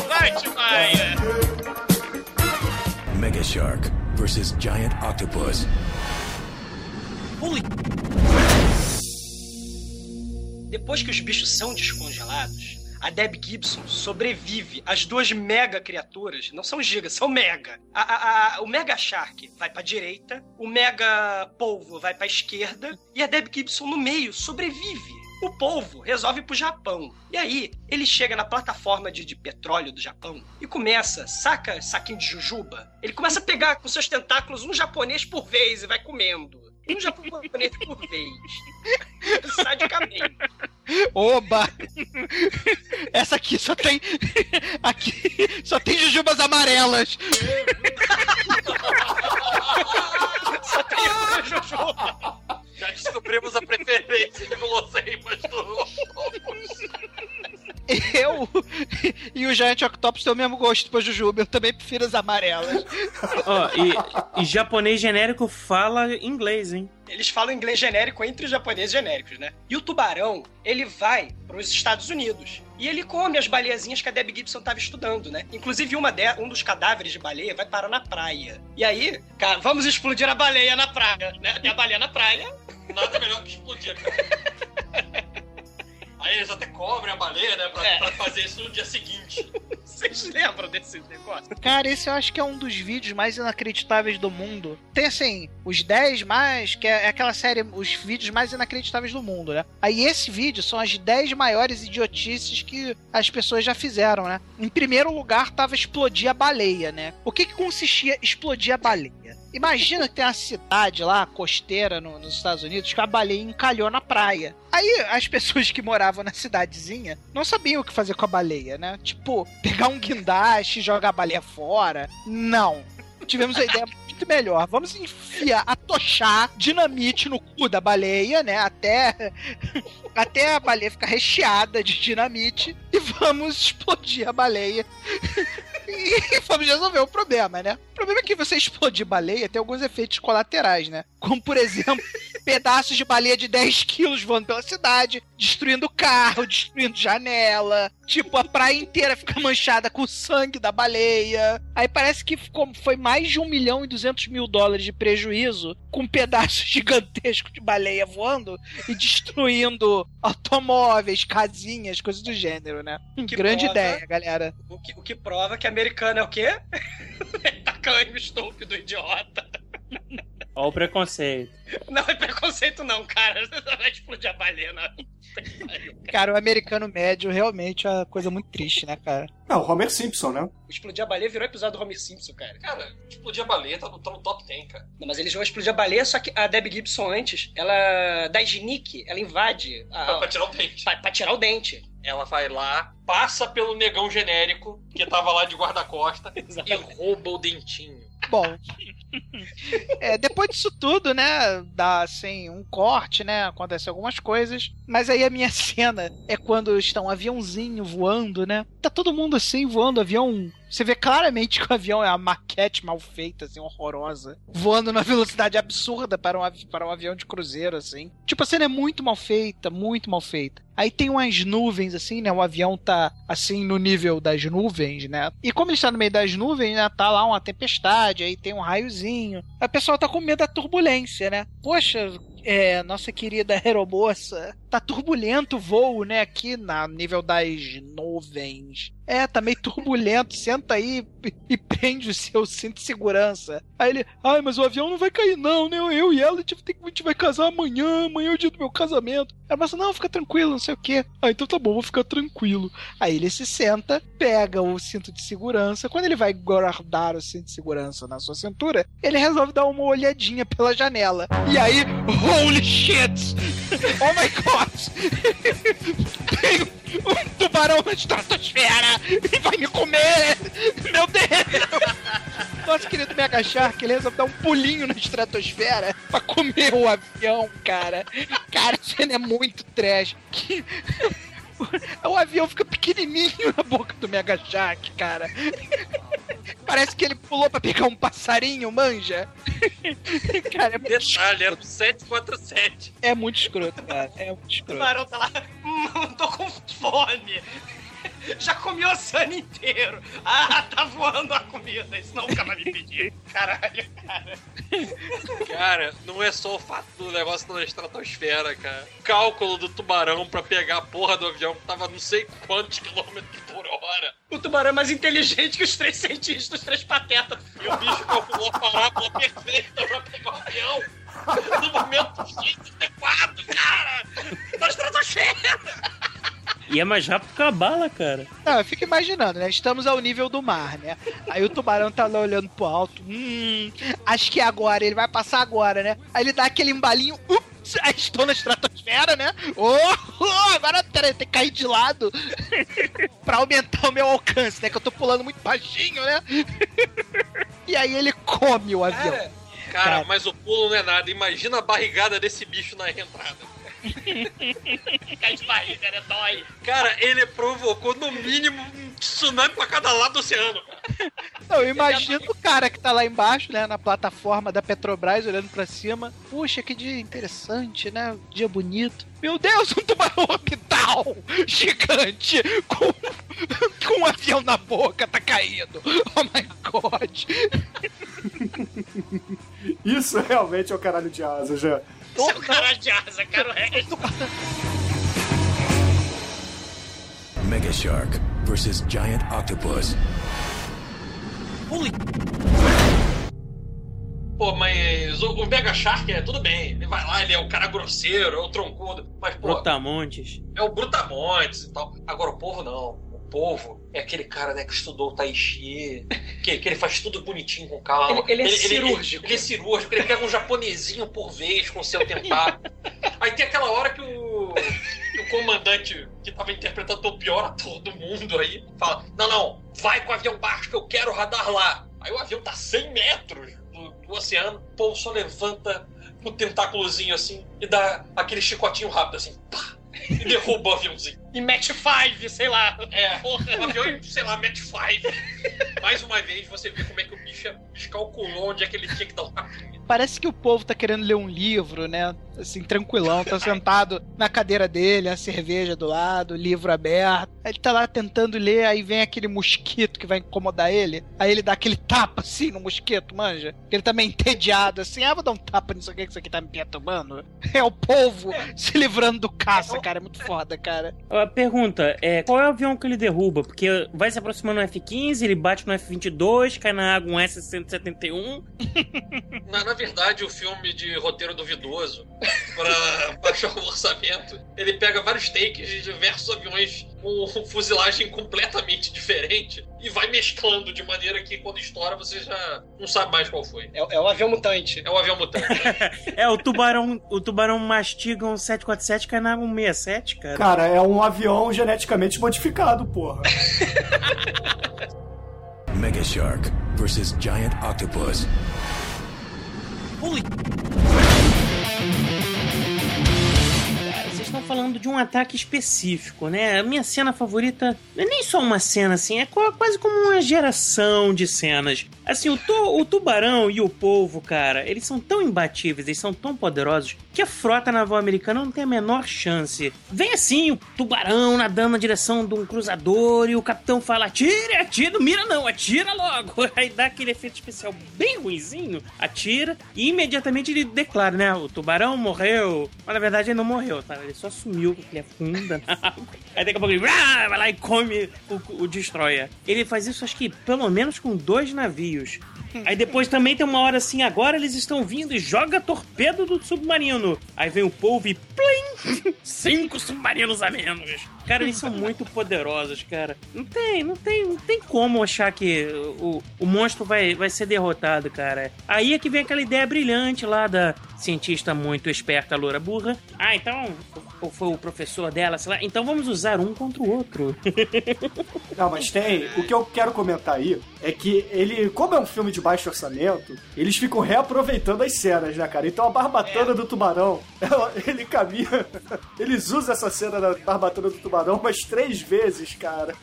Vai, Timaya! Mega Shark versus Giant Octopus. Depois que os bichos são descongelados, a Deb Gibson sobrevive às duas mega criaturas. Não são gigas, são mega. A- a- a- o Mega Shark vai pra direita, o Mega Polvo vai pra esquerda e a Deb Gibson no meio sobrevive. O polvo resolve ir pro Japão. E aí, ele chega na plataforma de, de petróleo do Japão e começa, saca saquinho de jujuba? Ele começa a pegar com seus tentáculos um japonês por vez e vai comendo. Um japonês por vez. Sadicamente. Oba! Essa aqui só tem. Aqui só tem jujubas amarelas. Só tem uma jujuba. Já descobrimos a preferência de guloseimas do Eu e o Giant Octopus têm o mesmo gosto pra jujuba. Eu também prefiro as amarelas. Ó, e, e japonês genérico fala inglês, hein? Eles falam inglês genérico entre os japoneses genéricos, né? E o tubarão, ele vai para os Estados Unidos. E ele come as baleiazinhas que a Debbie Gibson estava estudando, né? Inclusive, uma de, um dos cadáveres de baleia vai parar na praia. E aí, cara, vamos explodir a baleia na praia, né? Tem a baleia na praia. Nada melhor que explodir, cara. Aí eles até cobrem a baleia, né? Pra, pra fazer isso no dia seguinte. Vocês lembram desse negócio? Cara, esse eu acho que é um dos vídeos mais inacreditáveis do mundo. Tem assim, os 10 mais, que é aquela série, os vídeos mais inacreditáveis do mundo, né? Aí esse vídeo são as 10 maiores idiotices que as pessoas já fizeram, né? Em primeiro lugar tava explodir a baleia, né? O que que consistia explodir a baleia? Imagina que tem uma cidade lá, costeira, no- nos Estados Unidos, que a baleia encalhou na praia. Aí as pessoas que moravam na cidadezinha não sabiam o que fazer com a baleia, né? Tipo, pegar um guindaste e jogar a baleia fora. Não. Tivemos a ideia muito melhor. Vamos enfiar, atochar dinamite no cu da baleia, né? Até, até a baleia ficar recheada de dinamite. E vamos explodir a baleia. E vamos resolver o problema, né? O problema é que você explodir baleia tem alguns efeitos colaterais, né? Como, por exemplo, pedaços de baleia de 10 quilos voando pela cidade, destruindo carro, destruindo janela. Tipo, a praia inteira fica manchada com o sangue da baleia. Aí parece que ficou, foi mais de 1 milhão e 200 mil dólares de prejuízo com pedaços gigantescos de baleia voando e destruindo automóveis, casinhas, coisas do gênero, né? Que Grande prova- ideia, galera. O que, o que prova que americano é o quê? Tacânio estúpido, idiota. Ó o preconceito. Não é preconceito não, cara. Você vai explodir a baleia na... Cara, o americano médio realmente é uma coisa muito triste, né, cara? Não, Homer Simpson, né? Explodir a baleia virou episódio do Homer Simpson, cara. Cara, explodir a baleia tá no, tá no top 10, cara. Não, mas eles vão explodir a baleia, só que a Debbie Gibson antes, ela dá sneak, ela invade. A, Pra, pra tirar o dente. Pra, pra tirar o dente. Ela vai lá, passa pelo negão genérico, que tava lá de guarda-costa, e rouba o dentinho. Bom. É, depois disso tudo, né? Dá assim um corte, né? Acontece algumas coisas. Mas aí a minha cena é quando está um aviãozinho voando, né? Tá todo mundo assim voando, avião. Você vê claramente que o avião é uma maquete mal feita, assim, horrorosa. Voando numa velocidade absurda para um, avi- para um avião de cruzeiro, assim. Tipo, a cena é muito mal feita, muito mal feita. Aí tem umas nuvens, assim, né? O avião tá, assim, no nível das nuvens, né? E como ele está no meio das nuvens, né? Tá lá uma tempestade, aí tem um raiozinho. A pessoa tá com medo da turbulência, né? Poxa, é, nossa querida aeromoça, tá turbulento o voo, né? Aqui na nível das nuvens. É, tá meio turbulento. Senta aí e, e prende o seu cinto de segurança. Aí ele, ai, mas o avião não vai cair, não, né? Eu e ela, a gente, tem a gente vai casar amanhã, amanhã é o dia do meu casamento. Ela fala assim, não, fica tranquilo, não sei o quê. Ah, então tá bom, vou ficar tranquilo. Aí ele se senta, pega o cinto de segurança. Quando ele vai guardar o cinto de segurança na sua cintura, ele resolve dar uma olhadinha pela janela. E aí, holy shit! Oh my god! Tem um tubarão na estratosfera e vai me comer! Meu Deus! Nosso querido Mega Shark, ele resolve dar um pulinho na estratosfera pra comer o avião, cara. Cara, a cena é muito trash. O avião fica pequenininho na boca do Mega Shark, cara. Parece que ele pulou pra pegar um passarinho, manja. cara, é muito Detalhe, era um 747. É muito escroto, cara. É muito O escroto. tubarão tá lá, hum, tô com fome. Já comi o oceano inteiro. Ah, tá voando a comida, isso nunca vai me pedir. Caralho, cara. Cara, não é só o fato do negócio na estratosfera, cara. Cálculo do tubarão pra pegar a porra do avião que tava não sei quantos quilômetros por hora. O tubarão é mais inteligente que os três cientistas, os três patetas. E o bicho calculou a parábola perfeita pra pegar o avião no momento adequado, cara! Na estratosfera! E é mais rápido que a bala, cara. Não, eu fico imaginando, né? Estamos ao nível do mar, né? Aí o tubarão tá lá olhando pro alto. Hum, acho que é agora, ele vai passar agora, né? Aí ele dá aquele embalinho. Ups, aí estou na estratosfera, né? Oh, oh, agora peraí, tem que cair de lado pra aumentar o meu alcance, né? Que eu tô pulando muito baixinho, né? e aí ele come o avião. Cara, cara, mas o pulo não é nada. Imagina a barrigada desse bicho na entrada. Cai de barriga, né? Dói. Cara, ele provocou no mínimo um tsunami pra cada lado do oceano. cara. Não, eu imagino o cara que tá lá embaixo, né, na plataforma da Petrobras, olhando pra cima. Puxa, que dia interessante, né? Dia bonito. Meu Deus, um tubarão orbital gigante com, com um avião na boca tá caindo. Oh my god. Isso realmente é o caralho de asa, já. Isso é o caralho de asa, cara. O resto... Mega Shark versus Giant Octopus. Pô, mas o, o Mega Shark é tudo bem. Ele vai lá, ele é o cara grosseiro, é o troncudo. Mas, pô, Brutamontes. é o Brutamontes e tal. Agora o povo não. O povo é aquele cara, né, que estudou o Tai Chi, que, que ele faz tudo bonitinho com calma. Ele- ele é cirúrgico. Ele, é cirúrgico, ele pega um japonesinho por vez com o seu tentáculo. Aí tem aquela hora que o, que o comandante, que tava interpretando o pior ator do mundo aí, fala: Não, não, vai com o avião baixo que eu quero radar lá. Aí o avião tá 100 metros do, do oceano, o povo só levanta o tentáculozinho assim e dá aquele chicotinho rápido assim, pá, e derruba o aviãozinho. E match 5, sei lá. É, avião, sei lá, match 5. Mais uma vez você vê como é que o bicho calculou onde é que ele tinha que dar o tapinha. Parece que o povo tá querendo ler um livro, né? Assim, tranquilão, tá sentado na cadeira dele, a cerveja do lado, o livro aberto. Ele tá lá tentando ler, aí vem aquele mosquito que vai incomodar ele. Aí ele dá aquele tapa assim no mosquito, manja. Ele tá meio entediado, assim, ah, vou dar um tapa nisso aqui que isso aqui tá me perturbando. É o povo se livrando do caça, cara. É muito foda, cara. A pergunta é: qual é o avião que ele derruba? Porque vai se aproximando no F-15, ele bate no F-22, cai na água um S-171. Na, na verdade, o filme de roteiro duvidoso, para baixar o orçamento, ele pega vários takes de diversos aviões com fuzilagem completamente diferente e vai mesclando de maneira que quando estoura você já não sabe mais qual foi. É, é um avião mutante. É um avião mutante. É, o tubarão, o tubarão mastiga um 747, cai na água um 67, cara. Cara, é um avião geneticamente modificado, porra. Mega Shark versus Giant Octopus. Cara, Estão falando de um ataque específico, né? A minha cena favorita é nem só uma cena, assim, é qua- quase como uma geração de cenas. Assim, o, tu- o tubarão e o polvo, cara, eles são tão imbatíveis, eles são tão poderosos, que a frota naval americana não tem a menor chance. Vem assim, o tubarão nadando na direção de um cruzador e o capitão fala: atire, atira, não mira não, atira logo. Aí dá aquele efeito especial bem ruizinho, atira e imediatamente ele declara, né? O tubarão morreu. Mas na verdade ele não morreu, tá? Ele só sumiu porque ele afunda na água. Aí daqui a pouco ele "Ah", vai lá e come o, o destroyer. Ele faz isso acho que pelo menos com dois navios. Aí depois também tem uma hora assim, agora eles estão vindo e joga torpedo do submarino. Aí vem o polvo e plim! Cinco submarinos a menos. Cara, eles são muito poderosos, cara. Não tem, não tem, não tem como achar que o, o monstro vai, vai ser derrotado, cara. Aí é que vem aquela ideia brilhante lá da cientista muito esperta, loura burra. Ah, então, ou foi o professor dela, sei lá. Então vamos usar um contra o outro. Não, mas tem. O que eu quero comentar aí é que ele, como é um filme de baixo orçamento, eles ficam reaproveitando as cenas, né, cara? Então a barbatana do tubarão ela- ele caminha. Eles usam essa cena da barbatana do tubarão umas três vezes, cara.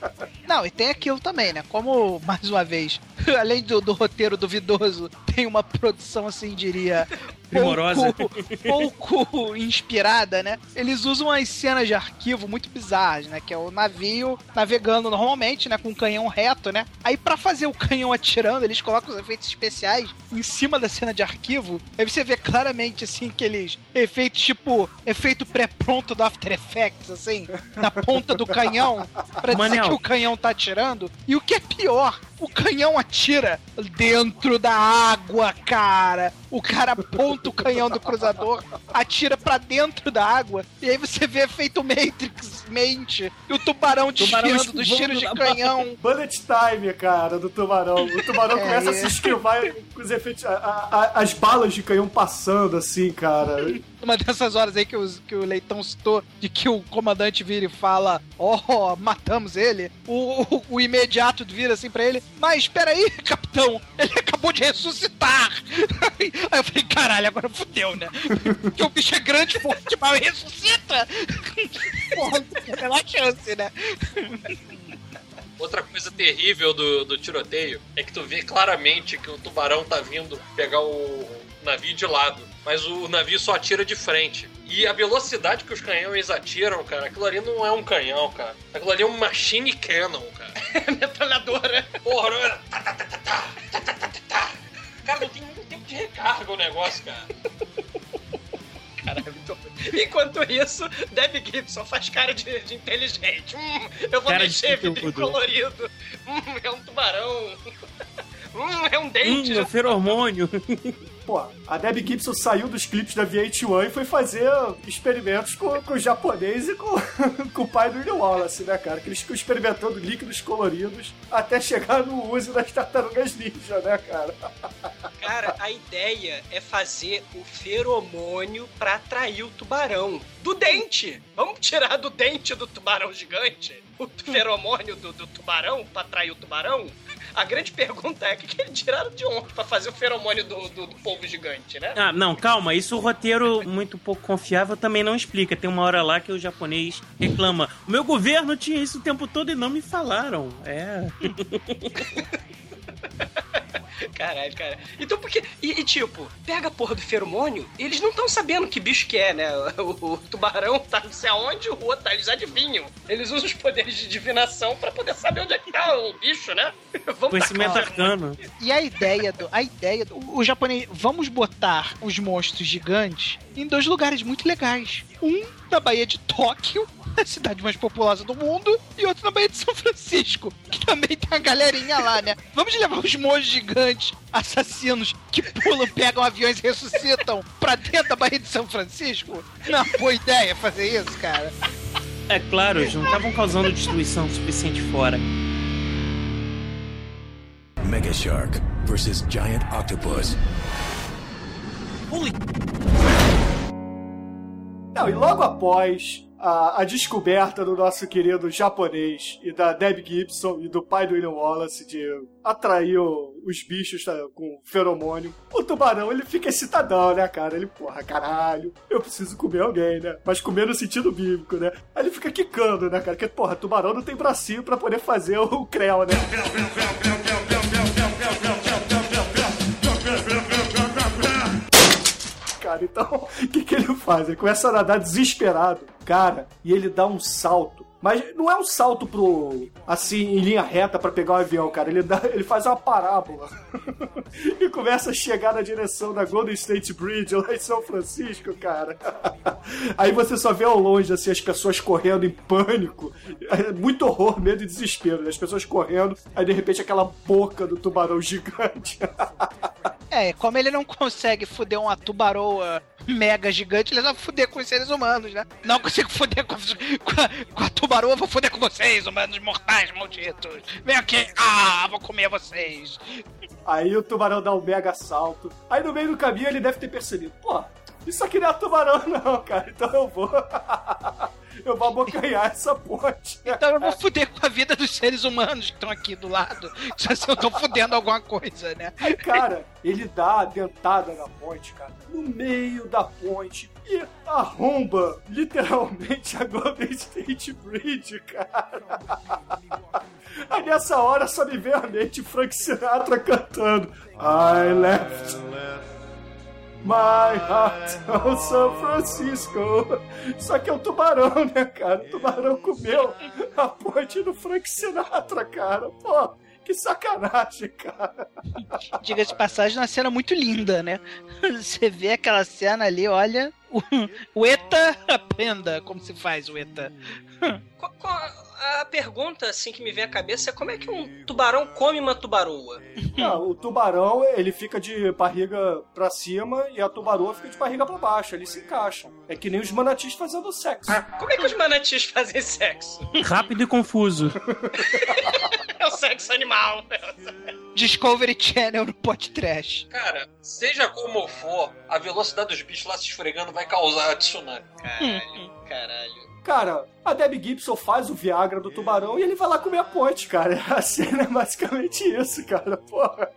Não, e tem aquilo também, né? Como, mais uma vez, além do, do roteiro duvidoso, tem uma produção, assim, diria. Primorosa. Pouco, pouco inspirada, né? Eles usam as cenas de arquivo muito bizarras, né? Que é o navio navegando normalmente, né? Com o canhão reto, né? Aí, pra fazer o canhão atirando, eles colocam os efeitos especiais em cima da cena de arquivo. Aí você vê claramente, assim, aqueles efeitos tipo efeito pré-pronto do After Effects, assim, na ponta do canhão, pra dizer Manel. que o canhão tá atirando. E o que é pior, o canhão atira dentro da água, cara. O cara aponta o canhão do cruzador, atira pra dentro da água, e aí você vê efeito Matrix mente e o tubarão Tubarão desviando dos tiros de canhão. Bullet time, cara, do tubarão. O tubarão É, começa a se esquivar com os efeitos. a- a- a- as balas de canhão passando, assim, cara. Uma dessas horas aí que, os- que o Leitão citou, de que o comandante vira e fala: Ó, matamos ele. O, o, o imediato vira assim pra ele: Mas espera aí, capitão, ele acabou de ressuscitar. Aí eu falei: Caralho, agora fudeu, né? Porque o bicho é grande, forte, mas ressuscita. Porra, não tem a chance, né? Outra coisa terrível do, do tiroteio é que tu vê claramente que o tubarão tá vindo pegar o navio de lado, mas o navio só atira de frente. E a velocidade que os canhões atiram, cara, aquilo ali não é um canhão, cara. Aquilo ali é um machine cannon. metralhadora. Porra, era. Cara, não tem muito tempo de recarga o negócio, cara. Caralho, muito... Enquanto isso, Deb Gibson faz cara de, de inteligente. Hum, eu vou cara mexer vidro colorido. Hum, é um tubarão. Hum, é um dente. Hum, é um feromônio. Pô, a Debbie Gibson saiu dos clipes da VH1 e foi fazer experimentos com, com o japonês e com, com o pai do William Wallace, né, cara? Que eles ficam experimentando líquidos coloridos até chegar no uso das tartarugas ninja, né, cara? Cara, a ideia é fazer o feromônio pra atrair o tubarão. Do dente! Vamos tirar do dente do tubarão gigante o feromônio do, do tubarão pra atrair o tubarão? A grande pergunta é: o que, que eles tiraram de onde pra fazer o feromônio do, do, do polvo gigante, né? Ah, não, calma. Isso o roteiro muito pouco confiável também não explica. Tem uma hora lá que o japonês reclama: o meu governo tinha isso o tempo todo e não me falaram. É. Caralho, cara. Então por que. E, e, tipo, pega a porra do feromônio, e eles não estão sabendo que bicho que é, né? O, o tubarão tá não sei aonde, o outro tá, eles adivinham. Eles usam os poderes de divinação pra poder saber onde é que tá o bicho, né? Vamos Conhecimento arcano. E a ideia do. A ideia do. O japonês. Vamos botar os monstros gigantes em dois lugares muito legais. Um na Baía de Tóquio, a cidade mais populosa do mundo, e outro na Baía de São Francisco, que também tem uma galerinha lá, né? Vamos levar os monstros gigantes, assassinos, que pulam, pegam aviões e ressuscitam pra dentro da Baía de São Francisco? Não, boa ideia fazer isso, cara. É claro, eles não estavam causando destruição suficiente fora. Mega Shark versus Giant Octopus. Não, e logo após a, a descoberta do nosso querido japonês e da Deb Gibson e do pai do William Wallace de atrair os bichos tá, com feromônio, o tubarão ele fica excitadão, né, cara? Ele, porra, caralho, eu preciso comer alguém, né? Mas comer no sentido bíblico, né? Aí ele fica quicando, né, cara? Porque, porra, tubarão não tem bracinho pra poder fazer o creu, né? Cara. Então, o que, que ele faz? Ele começa a nadar desesperado, cara, e ele dá um salto. Mas não é um salto pro. assim, em linha reta pra pegar o avião, cara. Ele, dá, ele faz uma parábola. e começa a chegar na direção da Golden State Bridge lá em São Francisco, cara. Aí você só vê ao longe, assim, as pessoas correndo em pânico. É Muito horror, medo e desespero. né? As pessoas correndo, aí de repente aquela boca do tubarão gigante. É, como ele não consegue fuder uma tubaroa mega gigante, ele vai fuder com os seres humanos, né? Não consigo fuder com, com, a, com a tubaroa, vou fuder com vocês, humanos mortais malditos. Vem aqui, ah, vou comer vocês. Aí o tubarão dá um mega salto. Aí no meio do caminho ele deve ter percebido: pô, isso aqui não é tubarão, não, cara. Então eu vou. eu vou abocanhar essa ponte. Então eu vou fuder com a vida dos seres humanos que estão aqui do lado. Se eu tô fudendo alguma coisa, né? Aí, cara, ele dá a dentada na ponte, cara. No meio da ponte. e arromba literalmente a Golden State Bridge, cara. Aí nessa hora só me veio à mente Frank Sinatra cantando I left my heart on San Francisco. Só que é o tubarão, né, cara? O tubarão comeu a ponte do Frank Sinatra, cara. Pô, que sacanagem, cara. Diga-se de passagem, uma cena muito linda, né? Você vê aquela cena ali, olha. O, o ETA aprenda como se faz o ETA. Qual- qual- a pergunta assim que me vem à cabeça é como é que um tubarão come uma tubaroa? Não, o tubarão, ele fica de barriga pra cima e a tubaroa fica de barriga pra baixo. Eles se encaixam. É que nem os manatis fazendo sexo. Como é que os manatis fazem sexo? Rápido e confuso. É o sexo animal. Discovery Channel no pot trash. Cara, seja como for, a velocidade dos bichos lá se esfregando vai causar tsunami. Caralho, caralho. Cara, a Debbie Gibson faz o Viagra do tubarão e ele vai lá comer a ponte, cara. A cena é basicamente isso, cara. Porra.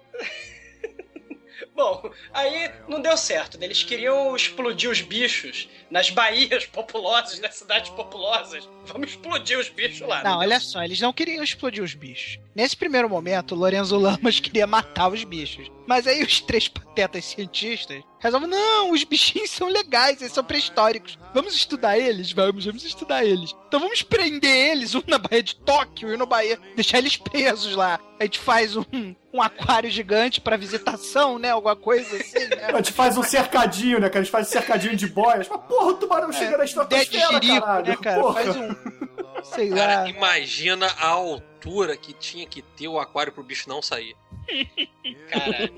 Bom, aí não deu certo, né? Eles queriam explodir os bichos nas baías populosas, nas cidades populosas. Vamos explodir os bichos lá. Não, deu olha só, eles não queriam explodir os bichos. Nesse primeiro momento, o Lorenzo Lamas queria matar os bichos. Mas aí os três patetas cientistas resolvem, não, os bichinhos são legais, eles são pré-históricos. Vamos estudar eles? Vamos, vamos estudar eles. Então vamos prender eles, um na Baía de Tóquio e um na Baía, deixar eles presos lá. A gente faz um, um aquário gigante pra visitação, né? Alguma coisa assim, né? A gente faz um cercadinho, né, cara? A gente faz um cercadinho de boias. Mas, porra, o tubarão chega na estratosfera, jirico, caralho. né, cara? Porra. Faz um. Sei Cara, lá. imagina a altura que tinha que ter o aquário pro bicho não sair. Cara,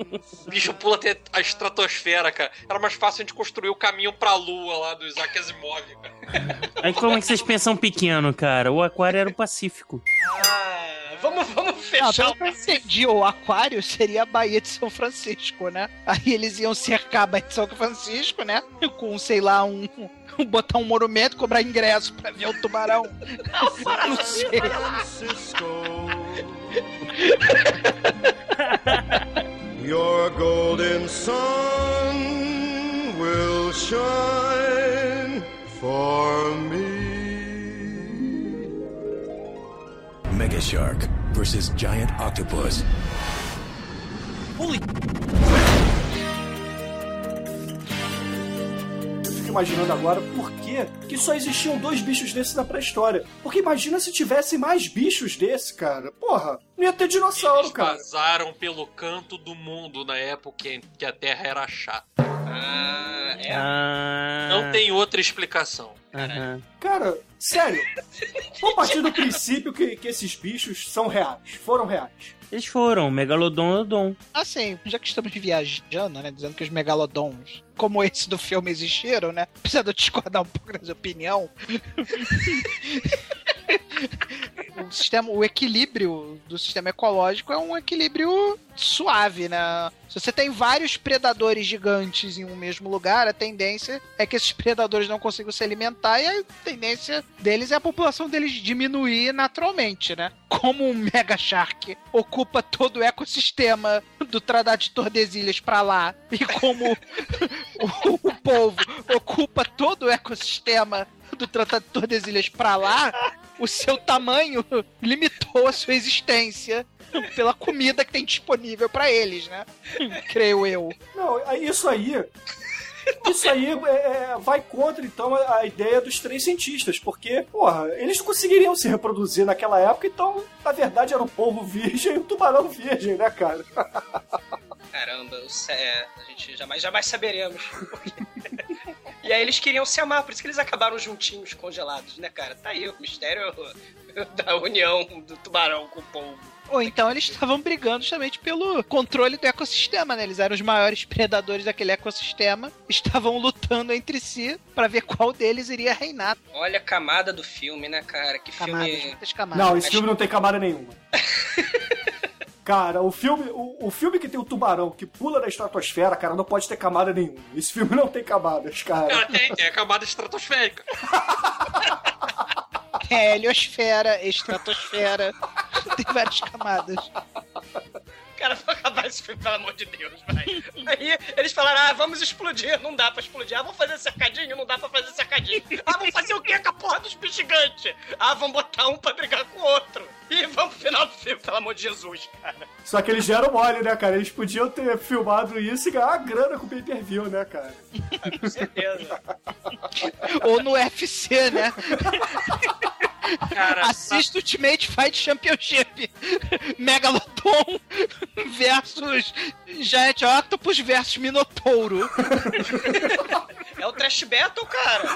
O bicho pula até a estratosfera, cara. Era mais fácil a gente construir o caminho pra lua lá do Isaac Asimov, cara. Aí como é que vocês pensam pequeno, cara? O aquário era o Pacífico. Ah, vamos, vamos Não, fechar pelo o entendi, o aquário seria a Baía de São Francisco, né? Aí eles iam cercar a Baía de São Francisco, né? Com, sei lá, um. botar um monumento, cobrar ingresso pra ver o tubarão. Não sei. Your golden sun will shine for me. Mega Shark versus Giant Octopus. Eu fico imaginando agora por que, que só existiam dois bichos desses na pré-história. Porque imagina se tivesse mais bichos desse, cara. Porra, não ia ter dinossauro, Eles cara. vazaram pelo canto do mundo na época em que a Terra era chata. Ah, é. Ah. Não tem outra explicação. Aham. Cara, sério. Vamos partir do princípio que, que esses bichos são reais. Foram reais. Eles foram, Megalodon Odon. Assim, já que estamos viajando, né? Dizendo que os megalodons, como esse do filme, existiram, né? Eu discordar um pouco da sua opinião. o sistema, o equilíbrio do sistema ecológico é um equilíbrio suave, né? Se você tem vários predadores gigantes em um mesmo lugar, a tendência é que esses predadores não consigam se alimentar e a tendência deles é a população deles diminuir naturalmente, né? Como um Mega Shark ocupa todo o ecossistema do Tratado de Tordesilhas pra lá e como o, o povo ocupa todo o ecossistema do Tratado de Tordesilhas pra lá, o seu tamanho limitou a sua existência pela comida que tem disponível pra eles, né? Creio eu. Não, isso aí. Isso aí é, é, vai contra, então, a, ideia dos três cientistas, porque, porra, eles não conseguiriam se reproduzir naquela época, então, na verdade, era o povo virgem e o tubarão virgem, né, cara? Caramba, é, a gente jamais, jamais saberemos. e aí eles queriam se amar, por isso que eles acabaram juntinhos, congelados, né, cara? Tá aí o mistério da união do tubarão com o povo. Ou então eles estavam brigando justamente pelo controle do ecossistema, né? Eles eram os maiores predadores daquele ecossistema, estavam lutando entre si pra ver qual deles iria reinar. Olha a camada do filme, né, cara? Que Camadas, filme. muitas camadas. Não, esse filme não tem camada nenhuma. Cara, o filme, o, o filme que tem o tubarão que pula da estratosfera, cara, não pode ter camada nenhuma. Esse filme não tem camadas, cara. Cara, tem, tem a camada estratosférica. É, heliosfera, estratosfera, tem várias camadas. Cara, vou acabar esse filme, pelo amor de Deus, vai. Aí eles falaram, ah, vamos explodir, não dá pra explodir. Ah, vamos fazer cercadinho, não dá pra fazer cercadinho. Ah, vamos fazer o quê com a porra dos bichos gigantes? Ah, vamos botar um pra brigar com o outro. E vamos pro final do filme, pelo amor de Jesus, cara. Só que eles deram mole, né, cara? Eles podiam ter filmado isso e ganhar grana com o pay-per-view, né, cara? Com certeza. Ou no UFC, né? Cara, Assista Ultimate Fight Championship. Megalodon versus Giant Octopus versus Minotouro. É o trash battle, cara.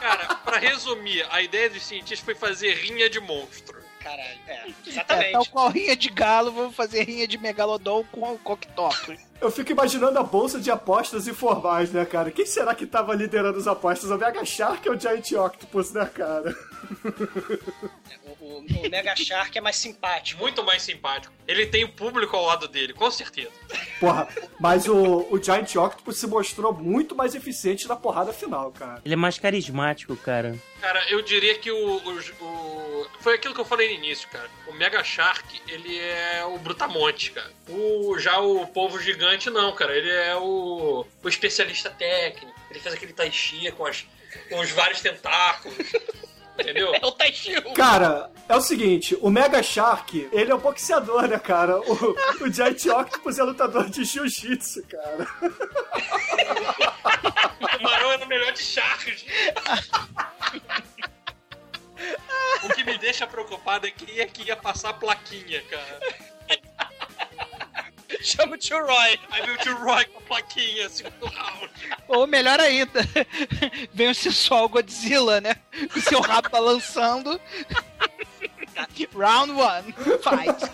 Cara, pra resumir, a ideia dos cientistas foi fazer rinha de monstro. Caralho, é, É, exatamente. tal qual rinha de galo, vamos fazer rinha de Megalodon com o Coctopus. Eu fico imaginando a bolsa de apostas informais, né, cara? Quem será que tava liderando as apostas? O Mega Shark ou o Giant Octopus, né, cara? O, o- o Mega Shark é mais simpático. Muito mais simpático. Ele tem o público ao lado dele, com certeza. Porra, mas o, o Giant Octopus se mostrou muito mais eficiente na porrada final, cara. Ele é mais carismático, cara. Cara, eu diria que o, o- o- Foi aquilo que eu falei no início, cara. O Mega Shark, ele é o Brutamonte, cara. O, já o Povo Gigante, não, cara. Ele é o, o especialista técnico. Ele fez aquele Tai Chi com, as, com os vários tentáculos. Entendeu? É o Taichu. Cara, é o seguinte, o Mega Shark, ele é um boxeador, né, cara? O, o Giant Octopus é lutador de jiu-jitsu, cara. O Tubarão era o melhor de Sharks. O que me deixa preocupado é quem é que ia passar a plaquinha, cara. Chama o tio Roy. Aí veio o tio Roy com a plaquinha, segundo round. Ou melhor ainda, vem o sensual Godzilla, né? Com seu rabo balançando. Round one, fight.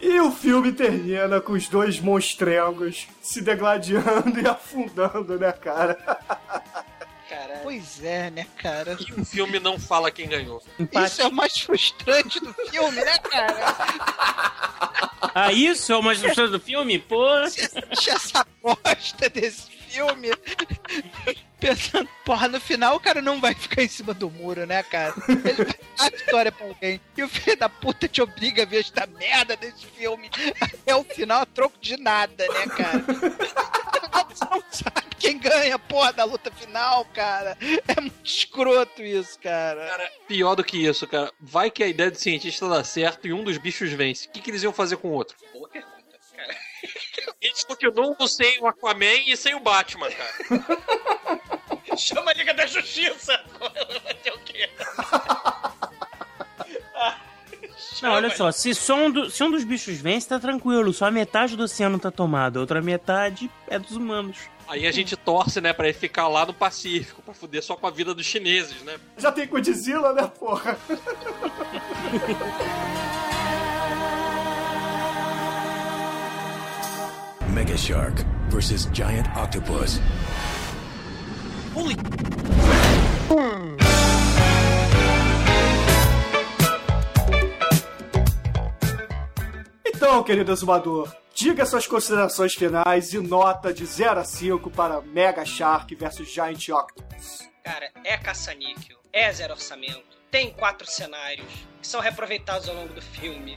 E o filme termina com os dois monstrengos se degladiando e afundando, né, cara? Caralho. Pois é, né, cara? E o filme não fala quem ganhou. Isso é o mais frustrante do filme, né, cara? Ah, isso é o mais gostoso do filme? Pô. Deixa essa bosta desse filme. Pensando, porra, no final o cara não vai ficar em cima do muro, né, cara? Ele vai dar história pra alguém. E o filho da puta te obriga a ver esta merda desse filme até o final a troco de nada, né, cara? Não sabe quem ganha porra da luta final, cara. É muito escroto isso, cara. Cara, pior do que isso, cara. Vai que a ideia do cientista dá certo e um dos bichos vence. O que, que eles iam fazer com o outro? Pergunta, cara. Eles continuam sem o Aquaman e sem o Batman, cara. Chama a Liga da Justiça. Vai ter o quê? Não, olha só, se, só um, do- se um dos bichos vence, tá tranquilo. Só a metade do oceano tá tomada, a outra metade é dos humanos. Aí a gente torce, né, pra ele ficar lá no Pacífico, pra fuder só com a vida dos chineses, né? Já tem Godzilla, né, porra? Mega Shark versus Giant Octopus. Holy Então, querido exumador, diga suas considerações finais e nota de 0 a 5 para Mega Shark versus Giant Octopus. Cara, é caça-níquel, é zero orçamento, tem quatro cenários que são reaproveitados ao longo do filme.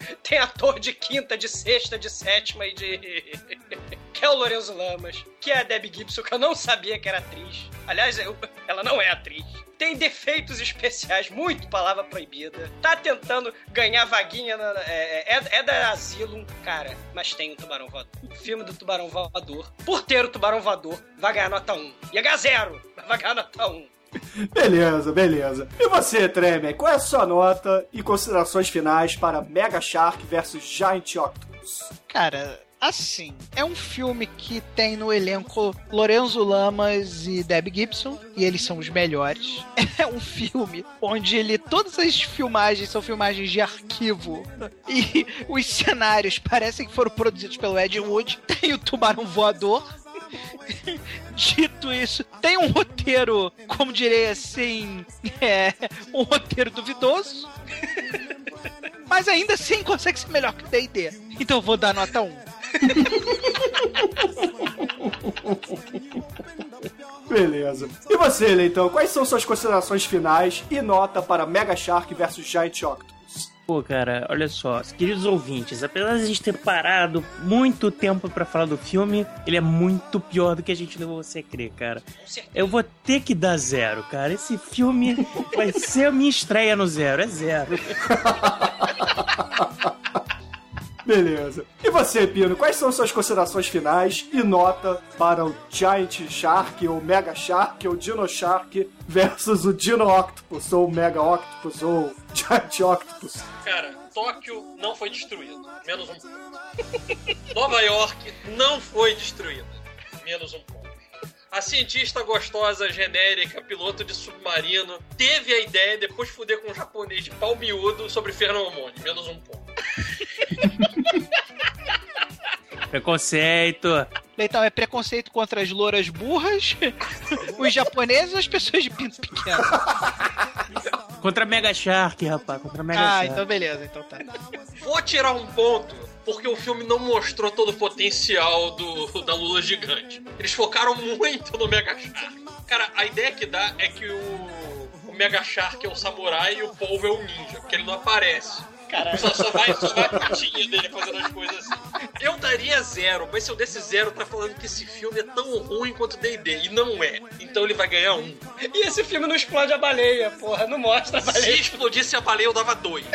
Tem ator de quinta, de sexta, de sétima e de. que é o Lorenzo Lamas, que é a Debbie Gibson, que eu não sabia que era atriz. Aliás, eu- ela não é atriz. Tem defeitos especiais, muito palavra proibida. Tá tentando ganhar vaguinha na, é, é, é da Asylum, cara, mas tem o Tubarão Voador. O filme do Tubarão Voador, por ter o Tubarão Voador, vai ganhar nota 1. Ia ganhar zero, mas vai ganhar nota 1. Beleza, beleza. E você, Tremer, qual é a sua nota e considerações finais para Mega Shark versus Giant Octopus? Cara, assim, é um filme que tem no elenco Lorenzo Lamas e Debbie Gibson, e eles são os melhores. É um filme onde ele todas as filmagens são filmagens de arquivo e os cenários parecem que foram produzidos pelo Ed Wood. Tem o tubarão voador. Dito isso, tem um roteiro, como direi assim, é um roteiro duvidoso. Mas ainda assim consegue ser melhor que o D&D. Então eu vou dar nota 1. Beleza. E você, Leitão, quais são suas considerações finais e nota para Mega Shark versus Giant Octopus? Pô, cara, olha só, queridos ouvintes, apesar de a gente ter parado muito tempo pra falar do filme, ele é muito pior do que a gente levou você a crer, cara. Eu vou ter que dar zero, cara. Esse filme vai ser a minha estreia no zero, é zero. Beleza. E você, Pino, quais são suas considerações finais e nota para o Giant Shark, ou Mega Shark, ou Dino Shark versus o Dino Octopus, ou Mega Octopus, ou Giant Octopus? Cara, Tóquio não foi destruído. Menos um ponto. Nova York não foi destruída. Menos um ponto. A cientista gostosa, genérica, piloto de submarino, teve a ideia depois de fuder com um japonês de pau miúdo sobre feromone. Menos um ponto. Preconceito. Então, é preconceito contra as louras burras, os japoneses ou as pessoas de pinto pequeno? Contra Mega Shark, rapaz. Contra Mega Ah, Shark. então beleza, então tá. Vou tirar um ponto, porque o filme não mostrou todo o potencial do, da Lula gigante. Eles focaram muito no Mega Shark. Cara, a ideia que dá é que o, o Mega Shark é o samurai e o polvo é o ninja, porque ele não aparece. Caralho. Só, só vai, só vai a patinha dele fazendo as coisas assim. Eu daria zero, mas se eu desse zero, tá falando que esse filme é tão ruim quanto D&D, e não é. Então ele vai ganhar um. E esse filme não explode a baleia, porra. Não mostra a Se baleia. explodisse a baleia, eu dava dois.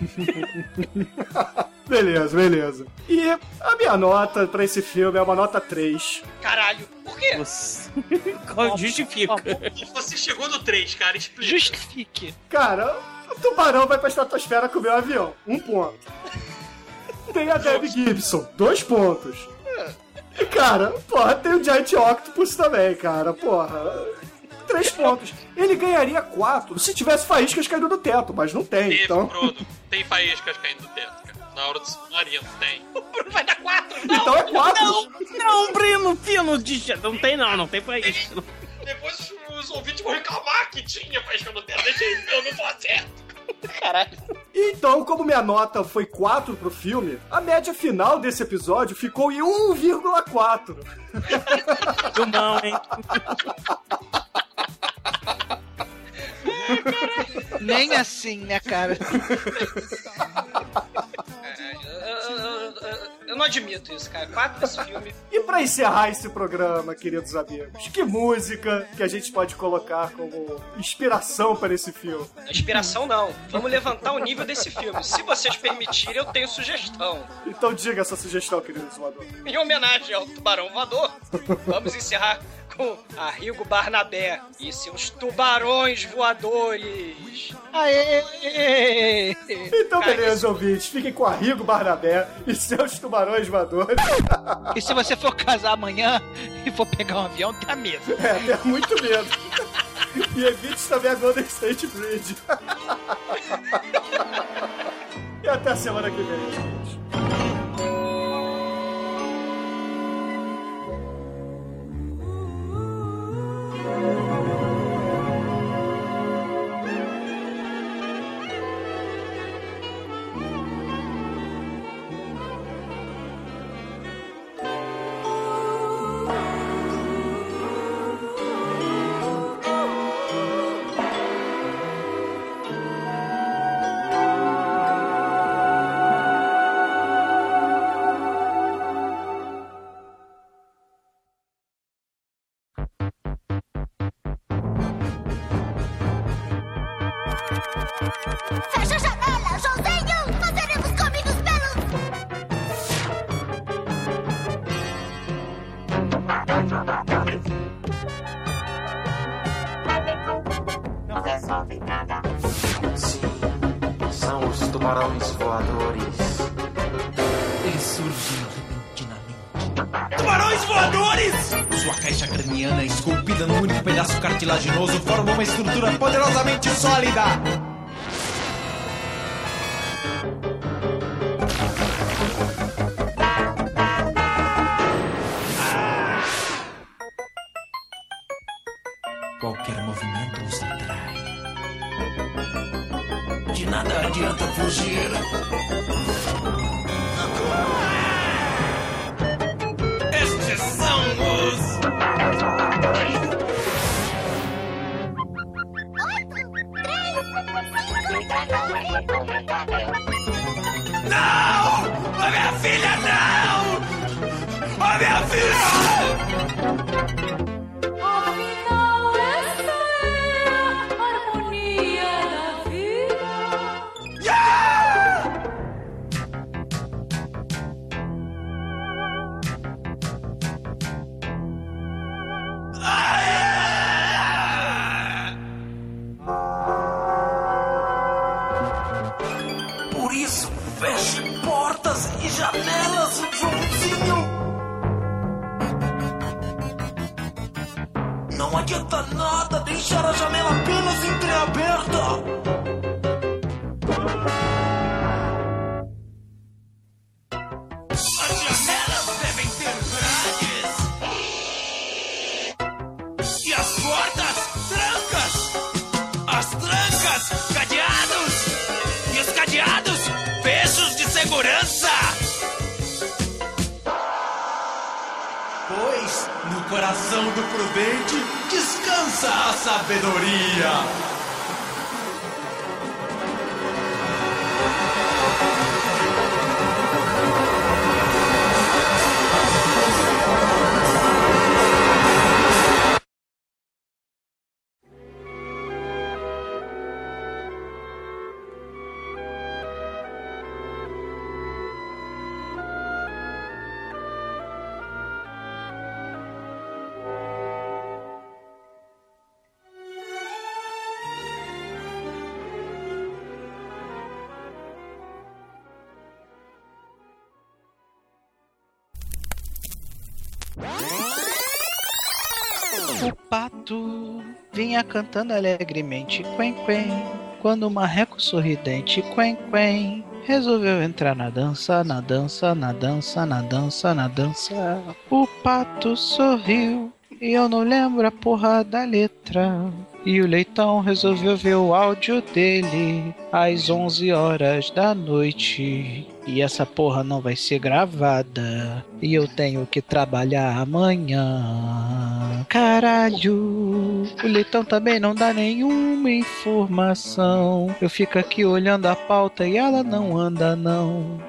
Beleza, beleza. E a minha nota pra esse filme é uma nota 3. Caralho. Por quê? Qual- Justifica. Você chegou no 3, cara, explica. Justifique. Cara, o tubarão vai pra estratosfera comer o avião. Um ponto. Tem a Debbie Gibson. Dois pontos. E, cara, porra, tem o Giant Octopus também, cara. Porra. Três pontos. Ele ganharia quatro se tivesse faíscas caindo do teto, mas não tem, Teve, então. Frodo. Tem faíscas caindo do teto, cara. Na hora do submarino, tem. Vai dar quatro. Então é quatro. Não, não, Brino, Pino, de- não tem não, não tem isso. Depois os, os ouvintes vão reclamar que tinha faísca no teto. Deixa eu, eu não tô certo. Caralho. Então, como minha nota foi 4 pro filme, a média final desse episódio ficou em 1,4. Filmão, hein? Nem assim, né, cara? Eu, eu- não admito isso, cara. Quatro desse filme. E pra encerrar esse programa, queridos amigos, que música que a gente pode colocar como inspiração para esse filme? Inspiração não. Vamos levantar o nível desse filme. Se vocês permitirem, eu tenho sugestão. Então diga essa sugestão, querido Zumador. Em homenagem ao Tubarão Voador, vamos encerrar com Arrigo Barnabé e seus tubarões voadores. Aê! Então, beleza, ouvintes, fiquem com Arrigo Barnabé e seus tubarões voadores. E se você for casar amanhã e for pegar um avião, tenha medo. É, tenha muito medo. E evite também a Golden State Bridge. E até a semana que vem, gente. Cartilaginoso forma uma estrutura poderosamente sólida. Não adianta nada deixar a janela apenas entreaberta. Sabedoria. Pato vinha cantando alegremente, quen quen, quando o marreco sorridente, quen quen, resolveu entrar na dança, na dança, na dança, na dança, na dança. O pato sorriu e eu não lembro a porra da letra. E o leitão resolveu ver o áudio dele às 11 horas da noite. E essa porra não vai ser gravada. E eu tenho que trabalhar amanhã. Caralho, o leitão também não dá nenhuma informação. Eu fico aqui olhando a pauta e ela não anda, não.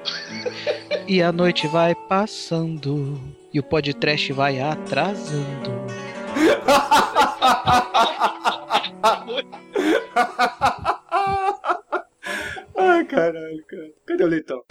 E a noite vai passando. E o podcast vai atrasando. Ai, caralho, cara. Cadê o leitão?